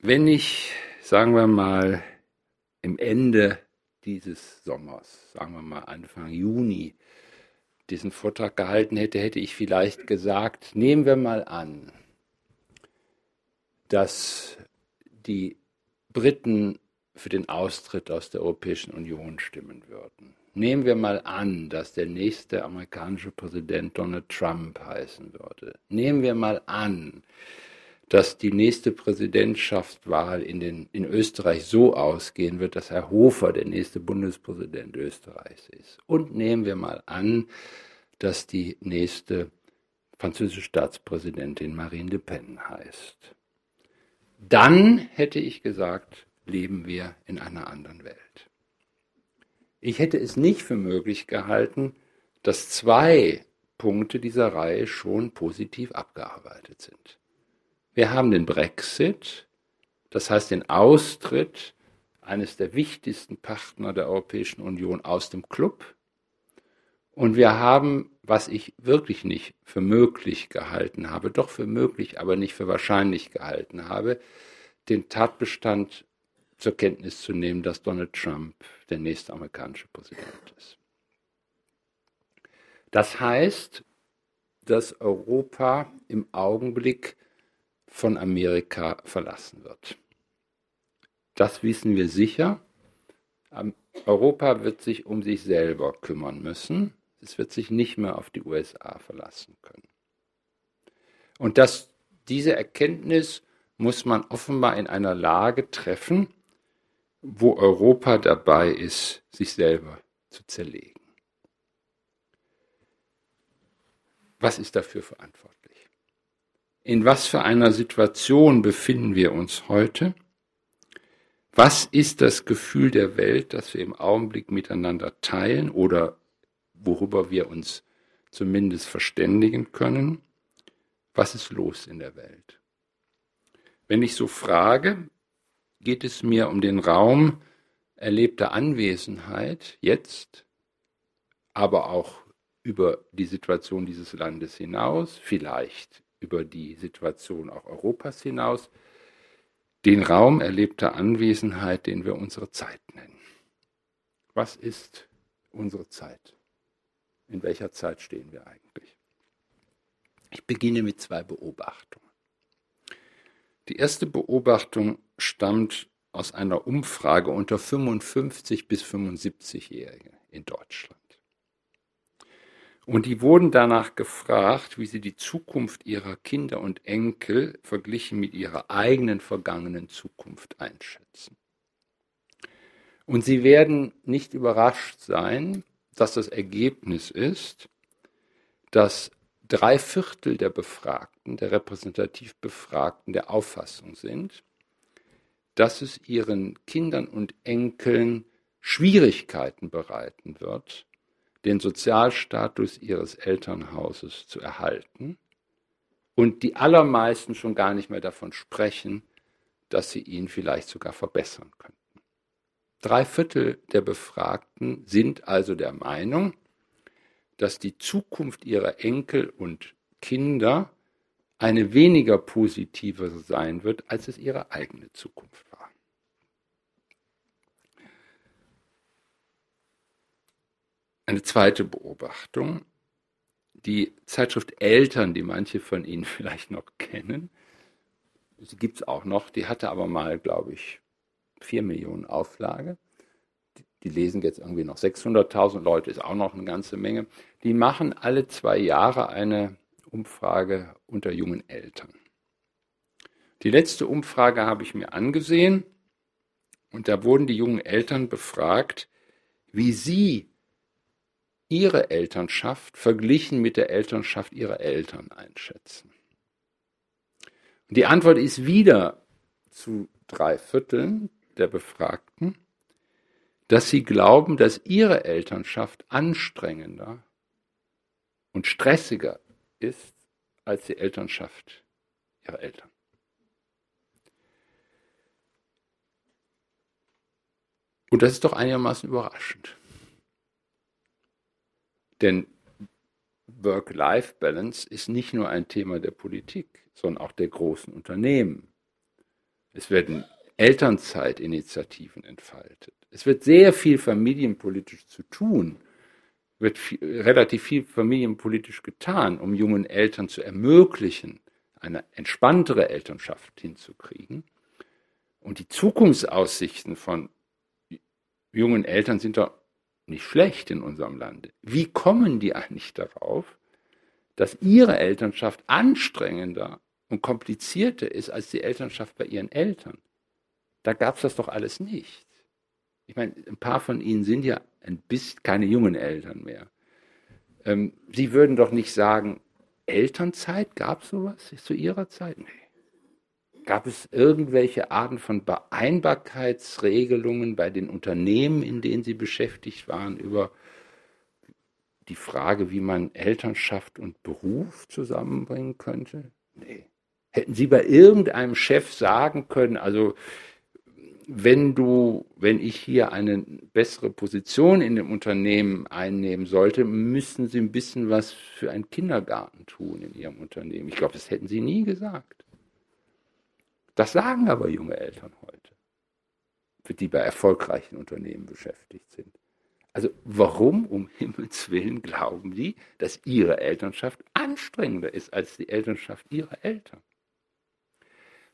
Wenn ich, sagen wir mal, im Ende dieses Sommers, sagen wir mal Anfang Juni, diesen Vortrag gehalten hätte, hätte ich vielleicht gesagt, nehmen wir mal an, dass die Briten für den Austritt aus der Europäischen Union stimmen würden. Nehmen wir mal an, dass der nächste amerikanische Präsident Donald Trump heißen würde. Nehmen wir mal an, dass die nächste Präsidentschaftswahl in, den, in Österreich so ausgehen wird, dass Herr Hofer der nächste Bundespräsident Österreichs ist. Und nehmen wir mal an, dass die nächste französische Staatspräsidentin Marine Le Pen heißt. Dann hätte ich gesagt, leben wir in einer anderen Welt. Ich hätte es nicht für möglich gehalten, dass zwei Punkte dieser Reihe schon positiv abgearbeitet sind. Wir haben den Brexit, das heißt den Austritt eines der wichtigsten Partner der Europäischen Union aus dem Club. Und wir haben, was ich wirklich nicht für möglich gehalten habe, doch für möglich, aber nicht für wahrscheinlich gehalten habe, den Tatbestand zur Kenntnis zu nehmen, dass Donald Trump der nächste amerikanische Präsident ist. Das heißt, dass Europa im Augenblick von Amerika verlassen wird. Das wissen wir sicher. Europa wird sich um sich selber kümmern müssen. Es wird sich nicht mehr auf die USA verlassen können. Und dass diese Erkenntnis muss man offenbar in einer Lage treffen, wo Europa dabei ist, sich selber zu zerlegen. Was ist dafür verantwortlich? In was für einer Situation befinden wir uns heute? Was ist das Gefühl der Welt, das wir im Augenblick miteinander teilen oder worüber wir uns zumindest verständigen können? Was ist los in der Welt? Wenn ich so frage, geht es mir um den Raum erlebter Anwesenheit jetzt, aber auch über die Situation dieses Landes hinaus, vielleicht über die Situation auch Europas hinaus, den Raum erlebter Anwesenheit, den wir unsere Zeit nennen. Was ist unsere Zeit? In welcher Zeit stehen wir eigentlich? Ich beginne mit zwei Beobachtungen. Die erste Beobachtung stammt aus einer Umfrage unter 55 bis 75-Jährigen in Deutschland. Und die wurden danach gefragt, wie sie die Zukunft ihrer Kinder und Enkel verglichen mit ihrer eigenen vergangenen Zukunft einschätzen. Und sie werden nicht überrascht sein, dass das Ergebnis ist, dass drei Viertel der Befragten, der repräsentativ Befragten der Auffassung sind, dass es ihren Kindern und Enkeln Schwierigkeiten bereiten wird, den Sozialstatus ihres Elternhauses zu erhalten und die allermeisten schon gar nicht mehr davon sprechen, dass sie ihn vielleicht sogar verbessern könnten. Drei Viertel der Befragten sind also der Meinung, dass die Zukunft ihrer Enkel und Kinder eine weniger positive sein wird, als es ihre eigene Zukunft Eine zweite Beobachtung. Die Zeitschrift Eltern, die manche von Ihnen vielleicht noch kennen, sie gibt es auch noch, die hatte aber mal, glaube ich, 4 Millionen Auflage. Die, die lesen jetzt irgendwie noch 600.000 Leute, ist auch noch eine ganze Menge. Die machen alle zwei Jahre eine Umfrage unter jungen Eltern. Die letzte Umfrage habe ich mir angesehen und da wurden die jungen Eltern befragt, wie sie ihre Elternschaft verglichen mit der Elternschaft ihrer Eltern einschätzen? Und die Antwort ist wieder zu drei Vierteln der Befragten, dass sie glauben, dass ihre Elternschaft anstrengender und stressiger ist als die Elternschaft ihrer Eltern. Und das ist doch einigermaßen überraschend. Denn Work-Life-Balance ist nicht nur ein Thema der Politik, sondern auch der großen Unternehmen. Es werden Elternzeitinitiativen entfaltet. Es wird sehr viel familienpolitisch zu tun, wird viel, relativ viel familienpolitisch getan, um jungen Eltern zu ermöglichen, eine entspanntere Elternschaft hinzukriegen. Und die Zukunftsaussichten von jungen Eltern sind doch nicht schlecht in unserem Lande. Wie kommen die eigentlich darauf, dass ihre Elternschaft anstrengender und komplizierter ist als die Elternschaft bei ihren Eltern? Da gab es das doch alles nicht. Ich meine, ein paar von Ihnen sind ja ein bisschen keine jungen Eltern mehr. Ähm, Sie würden doch nicht sagen, Elternzeit, gab es sowas zu Ihrer Zeit? Nee. Gab es irgendwelche Arten von Beeinbarkeitsregelungen bei den Unternehmen, in denen Sie beschäftigt waren, über die Frage, wie man Elternschaft und Beruf zusammenbringen könnte? Nee. Hätten Sie bei irgendeinem Chef sagen können, also wenn du, wenn ich hier eine bessere Position in dem Unternehmen einnehmen sollte, müssen Sie ein bisschen was für einen Kindergarten tun in Ihrem Unternehmen. Ich glaube, das hätten Sie nie gesagt. Das sagen aber junge Eltern heute, die bei erfolgreichen Unternehmen beschäftigt sind. Also warum um Himmels willen glauben die, dass ihre Elternschaft anstrengender ist als die Elternschaft ihrer Eltern?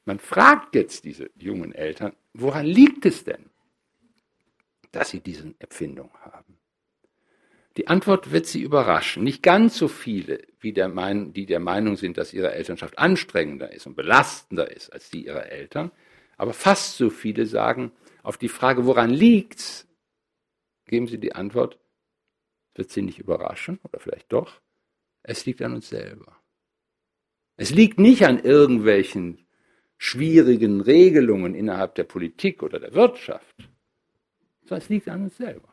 Man fragt jetzt diese jungen Eltern, woran liegt es denn, dass sie diese Empfindung haben? Die Antwort wird sie überraschen. Nicht ganz so viele, wie der mein, die der Meinung sind, dass ihre Elternschaft anstrengender ist und belastender ist als die ihrer Eltern. Aber fast so viele sagen, auf die Frage, woran liegt's, geben sie die Antwort, wird sie nicht überraschen oder vielleicht doch, es liegt an uns selber. Es liegt nicht an irgendwelchen schwierigen Regelungen innerhalb der Politik oder der Wirtschaft, sondern es liegt an uns selber.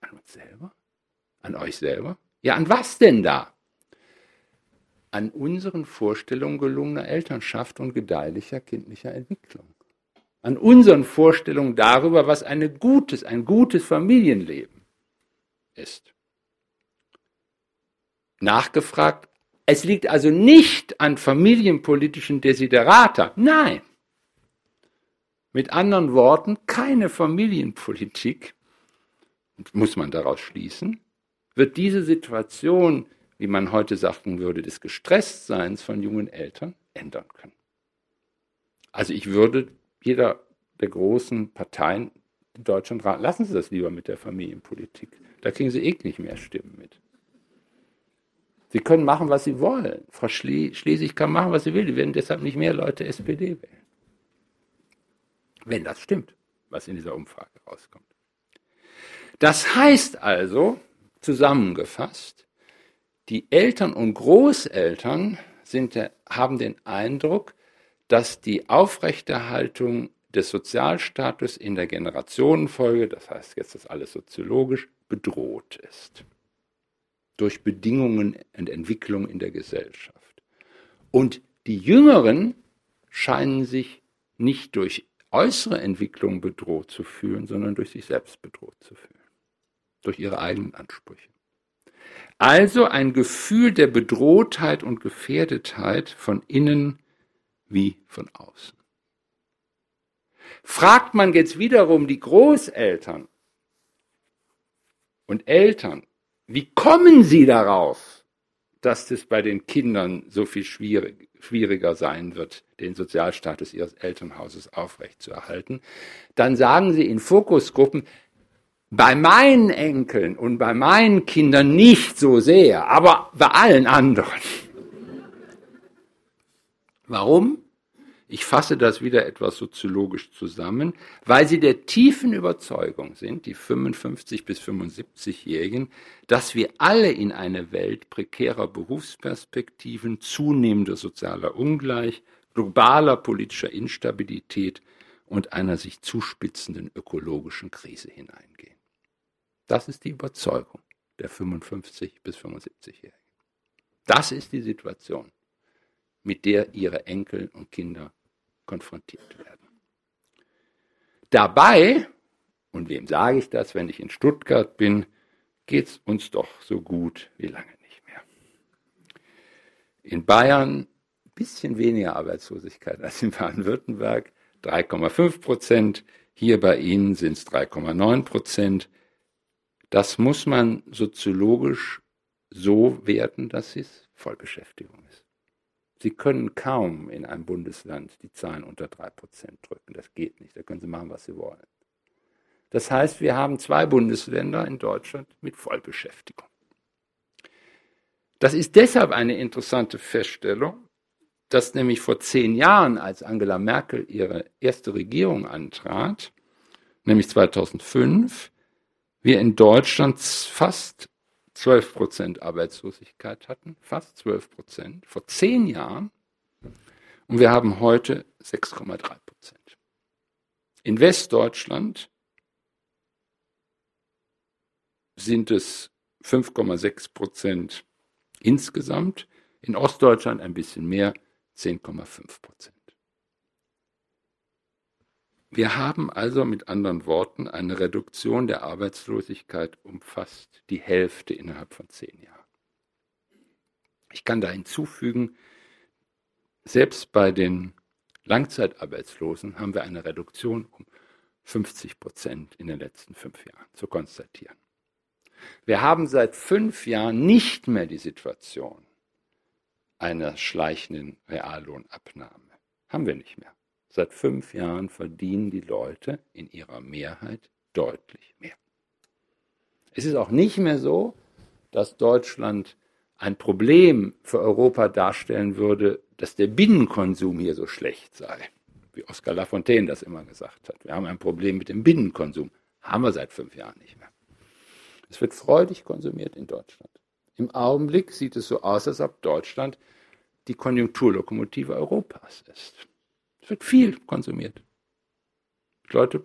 An uns selber? An euch selber? Ja, an was denn da? An unseren Vorstellungen gelungener Elternschaft und gedeihlicher kindlicher Entwicklung. An unseren Vorstellungen darüber, was ein gutes, ein gutes Familienleben ist. Nachgefragt, es liegt also nicht an familienpolitischen Desiderata. Nein. Mit anderen Worten, keine Familienpolitik, muss man daraus schließen, wird diese Situation, wie man heute sagen würde, des Gestresstseins von jungen Eltern ändern können. Also ich würde jeder der großen Parteien in Deutschland raten, lassen Sie das lieber mit der Familienpolitik. Da kriegen Sie eh nicht mehr Stimmen mit. Sie können machen, was Sie wollen. Frau Schlesig kann machen, was sie will. Die werden deshalb nicht mehr Leute SPD wählen. Wenn das stimmt, was in dieser Umfrage rauskommt. Das heißt also, zusammengefasst, die Eltern und Großeltern sind, haben den Eindruck, dass die Aufrechterhaltung des Sozialstatus in der Generationenfolge, das heißt jetzt ist alles soziologisch, bedroht ist. Durch Bedingungen und Entwicklung in der Gesellschaft. Und die Jüngeren scheinen sich nicht durch äußere Entwicklung bedroht zu fühlen, sondern durch sich selbst bedroht zu fühlen, durch ihre eigenen Ansprüche. Also ein Gefühl der Bedrohtheit und Gefährdetheit von innen wie von außen. Fragt man jetzt wiederum die Großeltern und Eltern, wie kommen Sie darauf, dass es bei den Kindern so viel schwierig, schwieriger sein wird, den Sozialstatus ihres Elternhauses aufrechtzuerhalten? Dann sagen Sie in Fokusgruppen, bei meinen Enkeln und bei meinen Kindern nicht so sehr, aber bei allen anderen. Warum? Ich fasse das wieder etwas soziologisch zusammen, weil sie der tiefen Überzeugung sind, die 55 bis 75-Jährigen, dass wir alle in eine Welt prekärer Berufsperspektiven, zunehmender sozialer Ungleich, globaler politischer Instabilität und einer sich zuspitzenden ökologischen Krise hineingehen. Das ist die Überzeugung der 55 bis 75-Jährigen. Das ist die Situation, mit der ihre Enkel und Kinder konfrontiert werden. Dabei, und wem sage ich das, wenn ich in Stuttgart bin, geht es uns doch so gut wie lange nicht mehr. In Bayern ein bisschen weniger Arbeitslosigkeit als in Baden-Württemberg, 3,5 Prozent. Hier bei Ihnen sind es 3,9 Prozent. Das muss man soziologisch so werten, dass es Vollbeschäftigung ist. Sie können kaum in einem Bundesland die Zahlen unter 3 Prozent drücken. Das geht nicht. Da können Sie machen, was Sie wollen. Das heißt, wir haben zwei Bundesländer in Deutschland mit Vollbeschäftigung. Das ist deshalb eine interessante Feststellung, dass nämlich vor zehn Jahren, als Angela Merkel ihre erste Regierung antrat, nämlich 2005, wir in Deutschland fast 12 Prozent Arbeitslosigkeit hatten, fast 12 Prozent, vor zehn Jahren. Und wir haben heute 6,3 Prozent. In Westdeutschland sind es 5,6 Prozent insgesamt, in Ostdeutschland ein bisschen mehr, 10,5 Prozent. Wir haben also mit anderen Worten eine Reduktion der Arbeitslosigkeit um fast die Hälfte innerhalb von zehn Jahren. Ich kann da hinzufügen, selbst bei den Langzeitarbeitslosen haben wir eine Reduktion um 50 Prozent in den letzten fünf Jahren zu konstatieren. Wir haben seit fünf Jahren nicht mehr die Situation einer schleichenden Reallohnabnahme. Haben wir nicht mehr. Seit fünf Jahren verdienen die Leute in ihrer Mehrheit deutlich mehr. Es ist auch nicht mehr so, dass Deutschland ein Problem für Europa darstellen würde, dass der Binnenkonsum hier so schlecht sei, wie Oskar Lafontaine das immer gesagt hat. Wir haben ein Problem mit dem Binnenkonsum. Haben wir seit fünf Jahren nicht mehr. Es wird freudig konsumiert in Deutschland. Im Augenblick sieht es so aus, als ob Deutschland die Konjunkturlokomotive Europas ist. Es wird viel konsumiert. Die Leute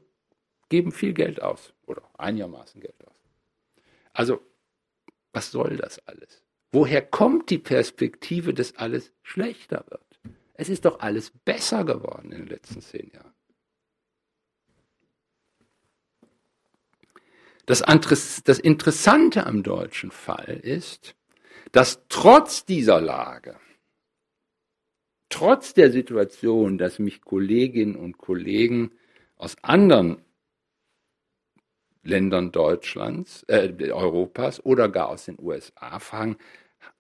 geben viel Geld aus oder einigermaßen Geld aus. Also, was soll das alles? Woher kommt die Perspektive, dass alles schlechter wird? Es ist doch alles besser geworden in den letzten zehn Jahren. Das, das Interessante am deutschen Fall ist, dass trotz dieser Lage, trotz der Situation, dass mich Kolleginnen und Kollegen aus anderen Ländern Deutschlands, äh, Europas oder gar aus den USA fragen,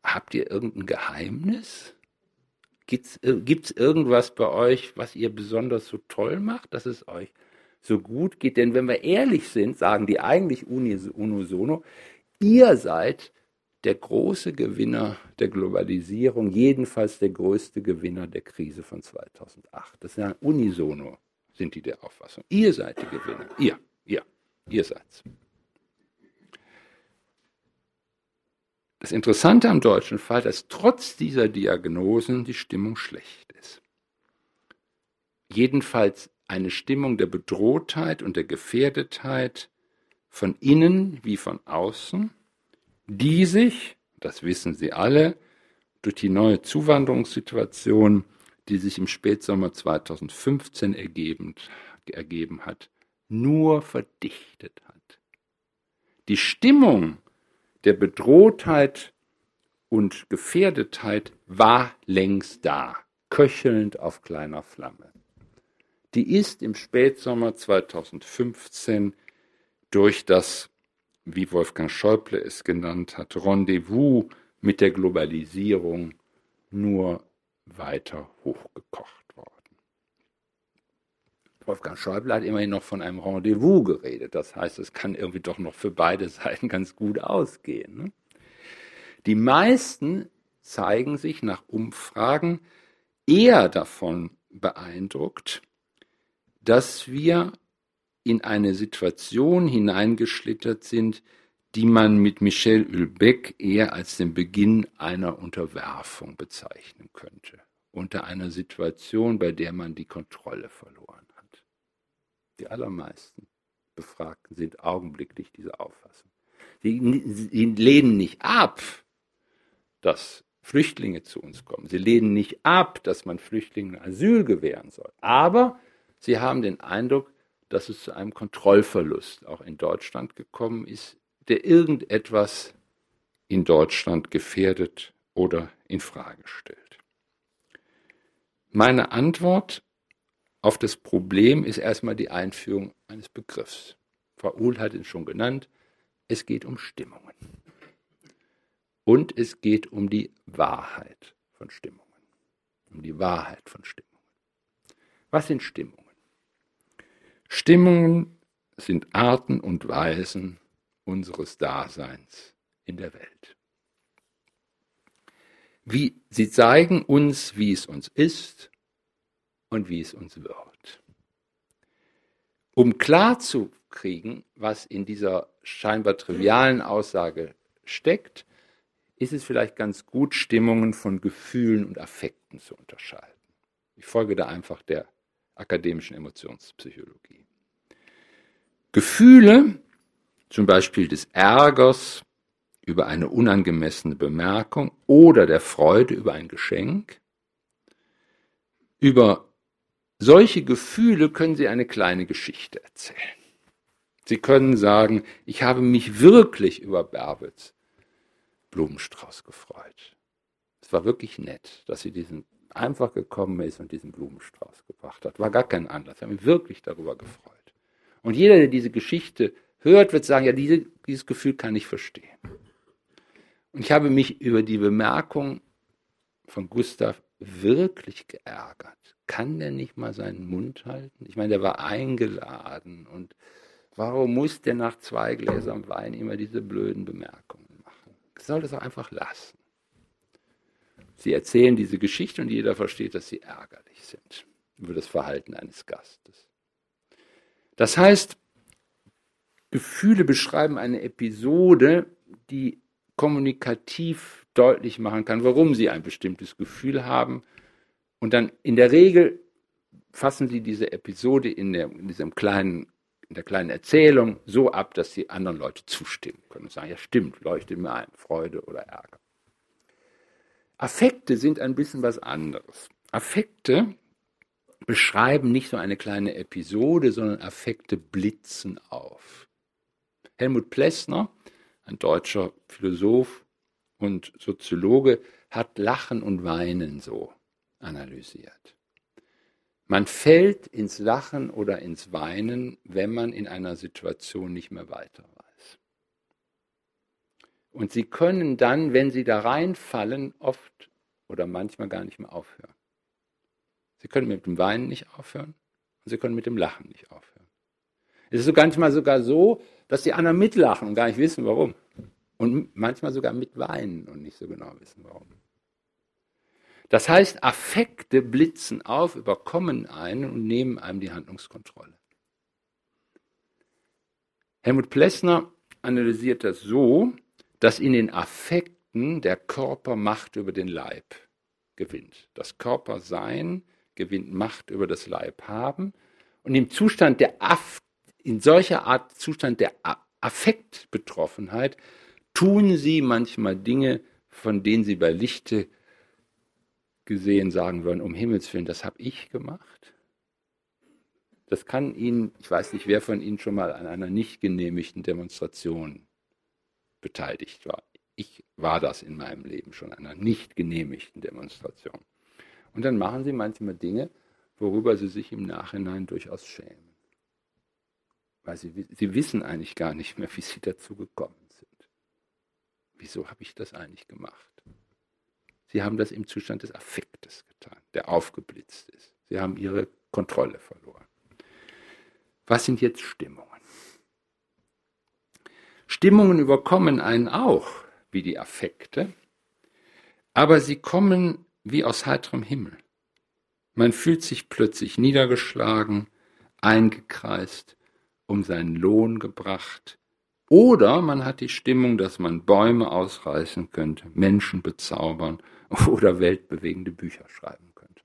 habt ihr irgendein Geheimnis? Gibt es irgendwas bei euch, was ihr besonders so toll macht, dass es euch so gut geht. Denn wenn wir ehrlich sind, sagen die eigentlich unisono, ihr seid der große Gewinner der Globalisierung, jedenfalls der größte Gewinner der Krise von 2008. Das ist ja unisono, sind die der Auffassung. Ihr seid die Gewinner. Ihr, ihr, ihr seid's. Das Interessante am deutschen Fall, dass trotz dieser Diagnosen die Stimmung schlecht ist. Jedenfalls eine Stimmung der Bedrohtheit und der Gefährdetheit von innen wie von außen, die sich, das wissen Sie alle, durch die neue Zuwanderungssituation, die sich im Spätsommer 2015 ergeben, ergeben hat, nur verdichtet hat. Die Stimmung der Bedrohtheit und Gefährdetheit war längst da, köchelnd auf kleiner Flamme die ist im Spätsommer 2015 durch das, wie Wolfgang Schäuble es genannt hat, Rendezvous mit der Globalisierung nur weiter hochgekocht worden. Wolfgang Schäuble hat immerhin noch von einem Rendezvous geredet. Das heißt, es kann irgendwie doch noch für beide Seiten ganz gut ausgehen. Ne? Die meisten zeigen sich nach Umfragen eher davon beeindruckt, dass wir in eine Situation hineingeschlittert sind, die man mit Michel Hülbeck eher als den Beginn einer Unterwerfung bezeichnen könnte. Unter einer Situation, bei der man die Kontrolle verloren hat. Die allermeisten Befragten sind augenblicklich dieser Auffassung. Sie, sie lehnen nicht ab, dass Flüchtlinge zu uns kommen. Sie lehnen nicht ab, dass man Flüchtlingen Asyl gewähren soll. Aber Sie haben den Eindruck, dass es zu einem Kontrollverlust auch in Deutschland gekommen ist, der irgendetwas in Deutschland gefährdet oder in Frage stellt. Meine Antwort auf das Problem ist erstmal die Einführung eines Begriffs. Frau Uhl hat es schon genannt, es geht um Stimmungen. Und es geht um die Wahrheit von Stimmungen. Um die Wahrheit von Stimmungen. Was sind Stimmungen? Stimmungen sind Arten und Weisen unseres Daseins in der Welt. Wie, sie zeigen uns, wie es uns ist und wie es uns wird. Um klar zu kriegen, was in dieser scheinbar trivialen Aussage steckt, ist es vielleicht ganz gut, Stimmungen von Gefühlen und Affekten zu unterscheiden. Ich folge da einfach der akademischen Emotionspsychologie. Gefühle, zum Beispiel des Ärgers über eine unangemessene Bemerkung oder der Freude über ein Geschenk, über solche Gefühle können Sie eine kleine Geschichte erzählen. Sie können sagen, ich habe mich wirklich über Bärbels Blumenstrauß gefreut. Es war wirklich nett, dass sie diesen einfach gekommen ist und diesen Blumenstrauß gebracht hat. War gar kein Anlass. Ich habe mich wirklich darüber gefreut. Und jeder, der diese Geschichte hört, wird sagen, ja, diese, dieses Gefühl kann ich verstehen. Und ich habe mich über die Bemerkung von Gustav wirklich geärgert. Kann der nicht mal seinen Mund halten? Ich meine, der war eingeladen und warum muss der nach zwei Gläsern Wein immer diese blöden Bemerkungen machen? Ich soll das auch einfach lassen. Sie erzählen diese Geschichte und jeder versteht, dass sie ärgerlich sind über das Verhalten eines Gastes. Das heißt, Gefühle beschreiben eine Episode, die kommunikativ deutlich machen kann, warum sie ein bestimmtes Gefühl haben. Und dann in der Regel fassen sie diese Episode in, der, in diesem kleinen in der kleinen Erzählung so ab, dass die anderen Leute zustimmen können und sagen, ja stimmt, leuchtet mir ein, Freude oder Ärger. Affekte sind ein bisschen was anderes. Affekte beschreiben nicht so eine kleine Episode, sondern Affekte blitzen auf. Helmut Plessner, ein deutscher Philosoph und Soziologe, hat Lachen und Weinen so analysiert. Man fällt ins Lachen oder ins Weinen, wenn man in einer Situation nicht mehr weiter. Und sie können dann, wenn sie da reinfallen, oft oder manchmal gar nicht mehr aufhören. Sie können mit dem Weinen nicht aufhören und sie können mit dem Lachen nicht aufhören. Es ist so manchmal sogar so, dass die anderen mitlachen und gar nicht wissen, warum. Und manchmal sogar mitweinen und nicht so genau wissen, warum. Das heißt, Affekte blitzen auf, überkommen einen und nehmen einem die Handlungskontrolle. Helmut Plessner analysiert das so, dass in den Affekten der Körper Macht über den Leib gewinnt. Das Körpersein gewinnt Macht über das Leib haben. Und im Zustand der Aff, in solcher Art Zustand der Affektbetroffenheit tun sie manchmal Dinge, von denen sie bei Lichte gesehen sagen würden, um Himmels Willen, das habe ich gemacht. Das kann Ihnen, ich weiß nicht, wer von Ihnen schon mal an einer nicht genehmigten Demonstration beteiligt war. Ich war das in meinem Leben schon, einer nicht genehmigten Demonstration. Und dann machen Sie manchmal Dinge, worüber Sie sich im Nachhinein durchaus schämen. Weil Sie, Sie wissen eigentlich gar nicht mehr, wie Sie dazu gekommen sind. Wieso habe ich das eigentlich gemacht? Sie haben das im Zustand des Affektes getan, der aufgeblitzt ist. Sie haben ihre Kontrolle verloren. Was sind jetzt Stimmungen? Stimmungen überkommen einen auch, wie die Affekte, aber sie kommen wie aus heiterem Himmel. Man fühlt sich plötzlich niedergeschlagen, eingekreist, um seinen Lohn gebracht, oder man hat die Stimmung, dass man Bäume ausreißen könnte, Menschen bezaubern oder weltbewegende Bücher schreiben könnte.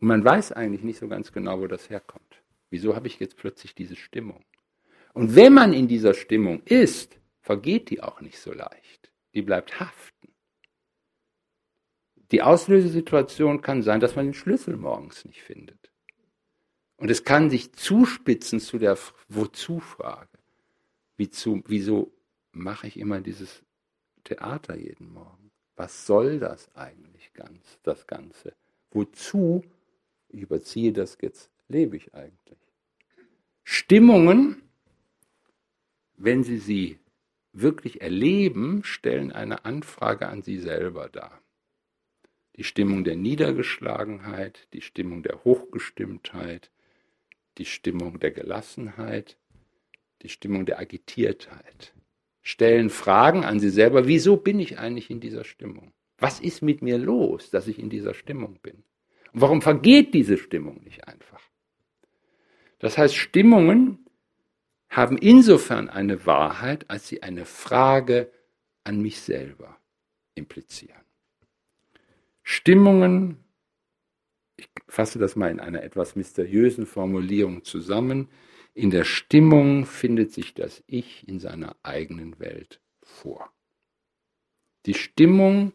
Und man weiß eigentlich nicht so ganz genau, wo das herkommt. Wieso habe ich jetzt plötzlich diese Stimmung? Und wenn man in dieser Stimmung ist, vergeht die auch nicht so leicht. Die bleibt haften. Die Auslösesituation kann sein, dass man den Schlüssel morgens nicht findet. Und es kann sich zuspitzen zu der Wozu-Frage. Wie wieso mache ich immer dieses Theater jeden Morgen? Was soll das eigentlich ganz, das Ganze? Wozu ich überziehe das jetzt, lebe ich eigentlich? Stimmungen, wenn Sie sie wirklich erleben, stellen eine Anfrage an Sie selber dar. Die Stimmung der Niedergeschlagenheit, die Stimmung der Hochgestimmtheit, die Stimmung der Gelassenheit, die Stimmung der Agitiertheit. Stellen Fragen an Sie selber, wieso bin ich eigentlich in dieser Stimmung? Was ist mit mir los, dass ich in dieser Stimmung bin? Und warum vergeht diese Stimmung nicht einfach? Das heißt, Stimmungen haben insofern eine Wahrheit, als sie eine Frage an mich selber implizieren. Stimmungen, ich fasse das mal in einer etwas mysteriösen Formulierung zusammen, in der Stimmung findet sich das Ich in seiner eigenen Welt vor. Die Stimmung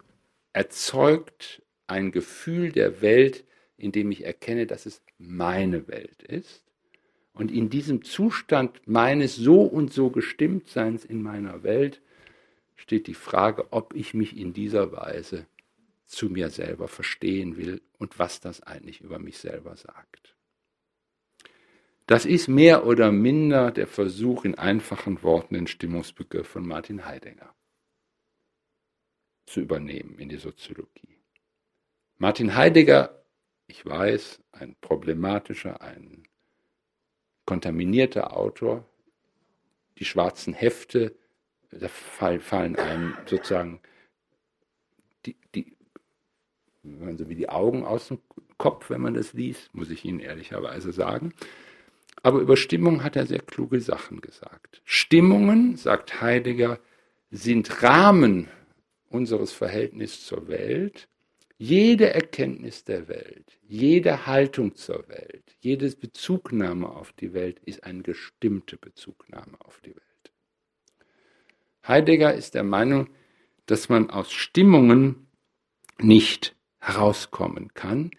erzeugt ein Gefühl der Welt, in dem ich erkenne, dass es meine Welt ist. Und in diesem Zustand meines so und so Gestimmtseins in meiner Welt steht die Frage, ob ich mich in dieser Weise zu mir selber verstehen will und was das eigentlich über mich selber sagt. Das ist mehr oder minder der Versuch, in einfachen Worten den Stimmungsbegriff von Martin Heidegger zu übernehmen in die Soziologie. Martin Heidegger, ich weiß, ein problematischer, ein kontaminierter Autor, die schwarzen Hefte, da fallen einem sozusagen die, die, so wie die Augen aus dem Kopf, wenn man das liest, muss ich Ihnen ehrlicherweise sagen. Aber über Stimmung hat er sehr kluge Sachen gesagt. Stimmungen, sagt Heidegger, sind Rahmen unseres Verhältnisses zur Welt. Jede Erkenntnis der Welt, jede Haltung zur Welt, jede Bezugnahme auf die Welt ist eine gestimmte Bezugnahme auf die Welt. Heidegger ist der Meinung, dass man aus Stimmungen nicht herauskommen kann,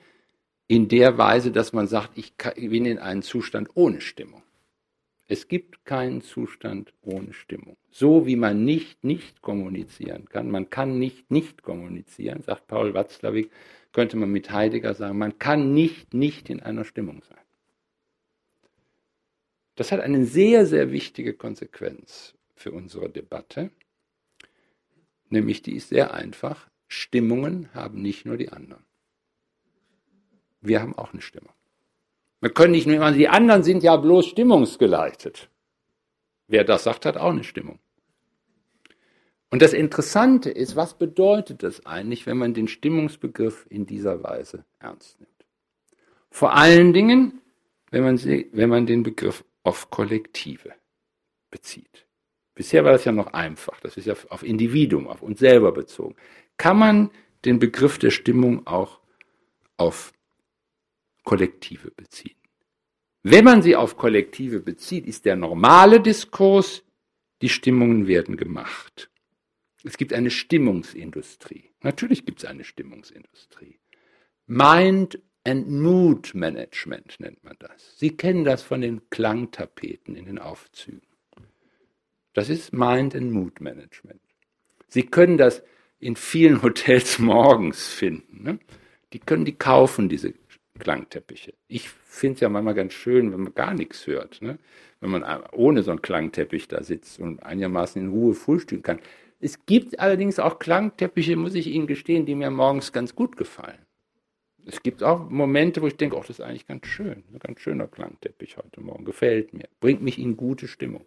in der Weise, dass man sagt, ich bin in einem Zustand ohne Stimmung. Es gibt keinen Zustand ohne Stimmung. So wie man nicht nicht kommunizieren kann, man kann nicht nicht kommunizieren, sagt Paul Watzlawick, könnte man mit Heidegger sagen, man kann nicht nicht in einer Stimmung sein. Das hat eine sehr, sehr wichtige Konsequenz für unsere Debatte, nämlich die ist sehr einfach. Stimmungen haben nicht nur die anderen. Wir haben auch eine Stimmung. Wir können nicht nur die anderen sind ja bloß stimmungsgeleitet. Wer das sagt, hat auch eine Stimmung. Und das Interessante ist, was bedeutet das eigentlich, wenn man den Stimmungsbegriff in dieser Weise ernst nimmt? Vor allen Dingen, wenn man, wenn man den Begriff auf Kollektive bezieht. Bisher war das ja noch einfach, das ist ja auf Individuum, auf uns selber bezogen. Kann man den Begriff der Stimmung auch auf Kollektive beziehen. Wenn man sie auf Kollektive bezieht, ist der normale Diskurs, die Stimmungen werden gemacht. Es gibt eine Stimmungsindustrie. Natürlich gibt es eine Stimmungsindustrie. Mind and Mood Management nennt man das. Sie kennen das von den Klangtapeten in den Aufzügen. Das ist Mind and Mood Management. Sie können das in vielen Hotels morgens finden. Ne? Die können die kaufen, diese Klangteppiche. Ich finde es ja manchmal ganz schön, wenn man gar nichts hört. Ne? Wenn man ohne so einen Klangteppich da sitzt und einigermaßen in Ruhe frühstücken kann. Es gibt allerdings auch Klangteppiche, muss ich Ihnen gestehen, die mir morgens ganz gut gefallen. Es gibt auch Momente, wo ich denke, oh, das ist eigentlich ganz schön. Ein ganz schöner Klangteppich heute Morgen. Gefällt mir. Bringt mich in gute Stimmung.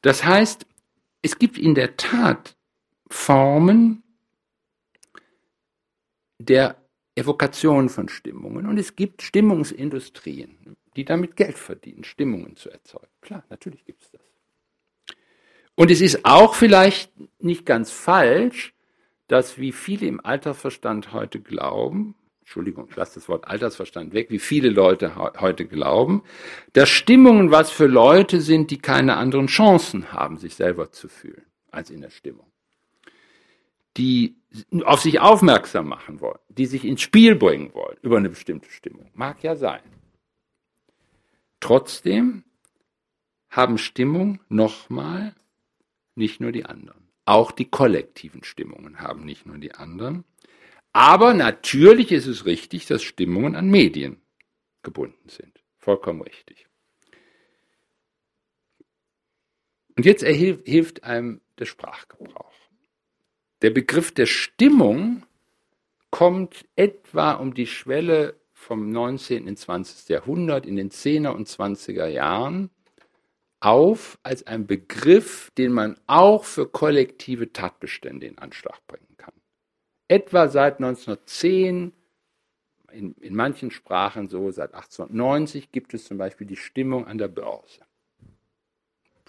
Das heißt, es gibt in der Tat Formen der Evokation von Stimmungen. Und es gibt Stimmungsindustrien, die damit Geld verdienen, Stimmungen zu erzeugen. Klar, natürlich gibt es das. Und es ist auch vielleicht nicht ganz falsch, dass wie viele im Altersverstand heute glauben, Entschuldigung, ich lasse das Wort Altersverstand weg, wie viele Leute heute glauben, dass Stimmungen was für Leute sind, die keine anderen Chancen haben, sich selber zu fühlen, als in der Stimmung die auf sich aufmerksam machen wollen, die sich ins Spiel bringen wollen über eine bestimmte Stimmung. Mag ja sein. Trotzdem haben Stimmung nochmal nicht nur die anderen. Auch die kollektiven Stimmungen haben nicht nur die anderen. Aber natürlich ist es richtig, dass Stimmungen an Medien gebunden sind. Vollkommen richtig. Und jetzt hilft einem der Sprachgebrauch. Der Begriff der Stimmung kommt etwa um die Schwelle vom 19. ins 20. Jahrhundert in den 10er und 20er Jahren auf als ein Begriff, den man auch für kollektive Tatbestände in Anschlag bringen kann. Etwa seit 1910, in, in manchen Sprachen so seit 1890, gibt es zum Beispiel die Stimmung an der Börse.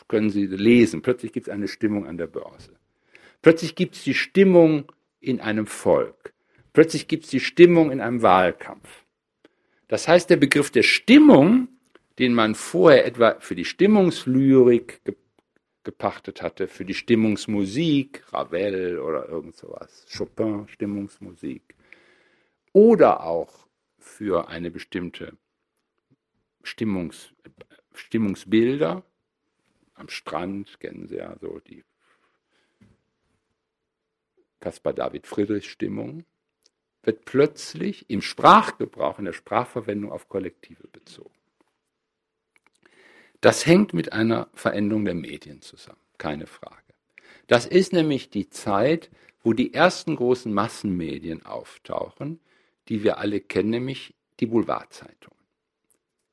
Können Sie lesen, plötzlich gibt es eine Stimmung an der Börse. Plötzlich gibt es die Stimmung in einem Volk. Plötzlich gibt es die Stimmung in einem Wahlkampf. Das heißt, der Begriff der Stimmung den man vorher etwa für die Stimmungslyrik ge gepachtet hatte, für die Stimmungsmusik, Ravel oder irgend sowas, Chopin, Stimmungsmusik, oder auch für eine bestimmte Stimmungs, Stimmungsbilder. Am Strand kennen Sie ja so die Caspar David Friedrich Stimmung, wird plötzlich im Sprachgebrauch, in der Sprachverwendung auf Kollektive bezogen. Das hängt mit einer Veränderung der Medien zusammen, keine Frage. Das ist nämlich die Zeit, wo die ersten großen Massenmedien auftauchen, die wir alle kennen, nämlich die Boulevardzeitungen.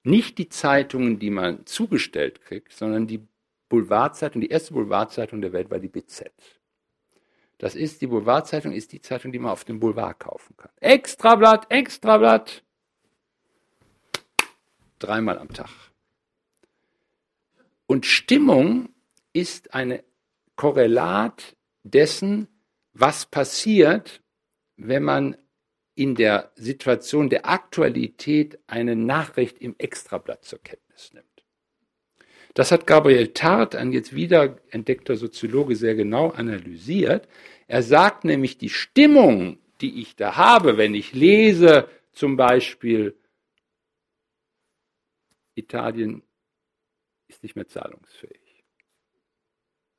Nicht die Zeitungen, die man zugestellt kriegt, sondern die Boulevardzeitung, die erste Boulevardzeitung der Welt war die BZ. Das ist, die Boulevardzeitung ist die Zeitung, die man auf dem Boulevard kaufen kann. Extrablatt, Extrablatt. Dreimal am Tag. Und Stimmung ist eine Korrelat dessen, was passiert, wenn man in der Situation der Aktualität eine Nachricht im Extrablatt zur Kenntnis nimmt. Das hat Gabriel Tart, ein jetzt wieder entdeckter Soziologe, sehr genau analysiert. Er sagt nämlich, die Stimmung, die ich da habe, wenn ich lese, zum Beispiel Italien ist nicht mehr zahlungsfähig.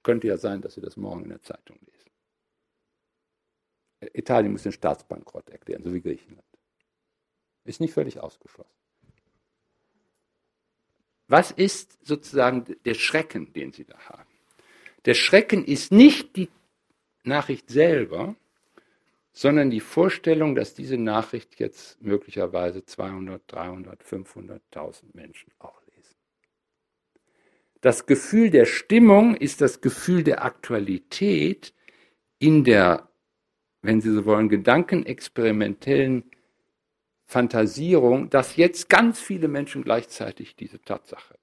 Könnte ja sein, dass Sie das morgen in der Zeitung lesen. Italien muss den Staatsbankrott erklären, so wie Griechenland. Ist nicht völlig ausgeschlossen. Was ist sozusagen der Schrecken, den Sie da haben? Der Schrecken ist nicht die Nachricht selber, sondern die Vorstellung, dass diese Nachricht jetzt möglicherweise 200, 300, 500.000 Menschen auch das Gefühl der Stimmung ist das Gefühl der Aktualität in der, wenn Sie so wollen, gedankenexperimentellen Fantasierung, dass jetzt ganz viele Menschen gleichzeitig diese Tatsache.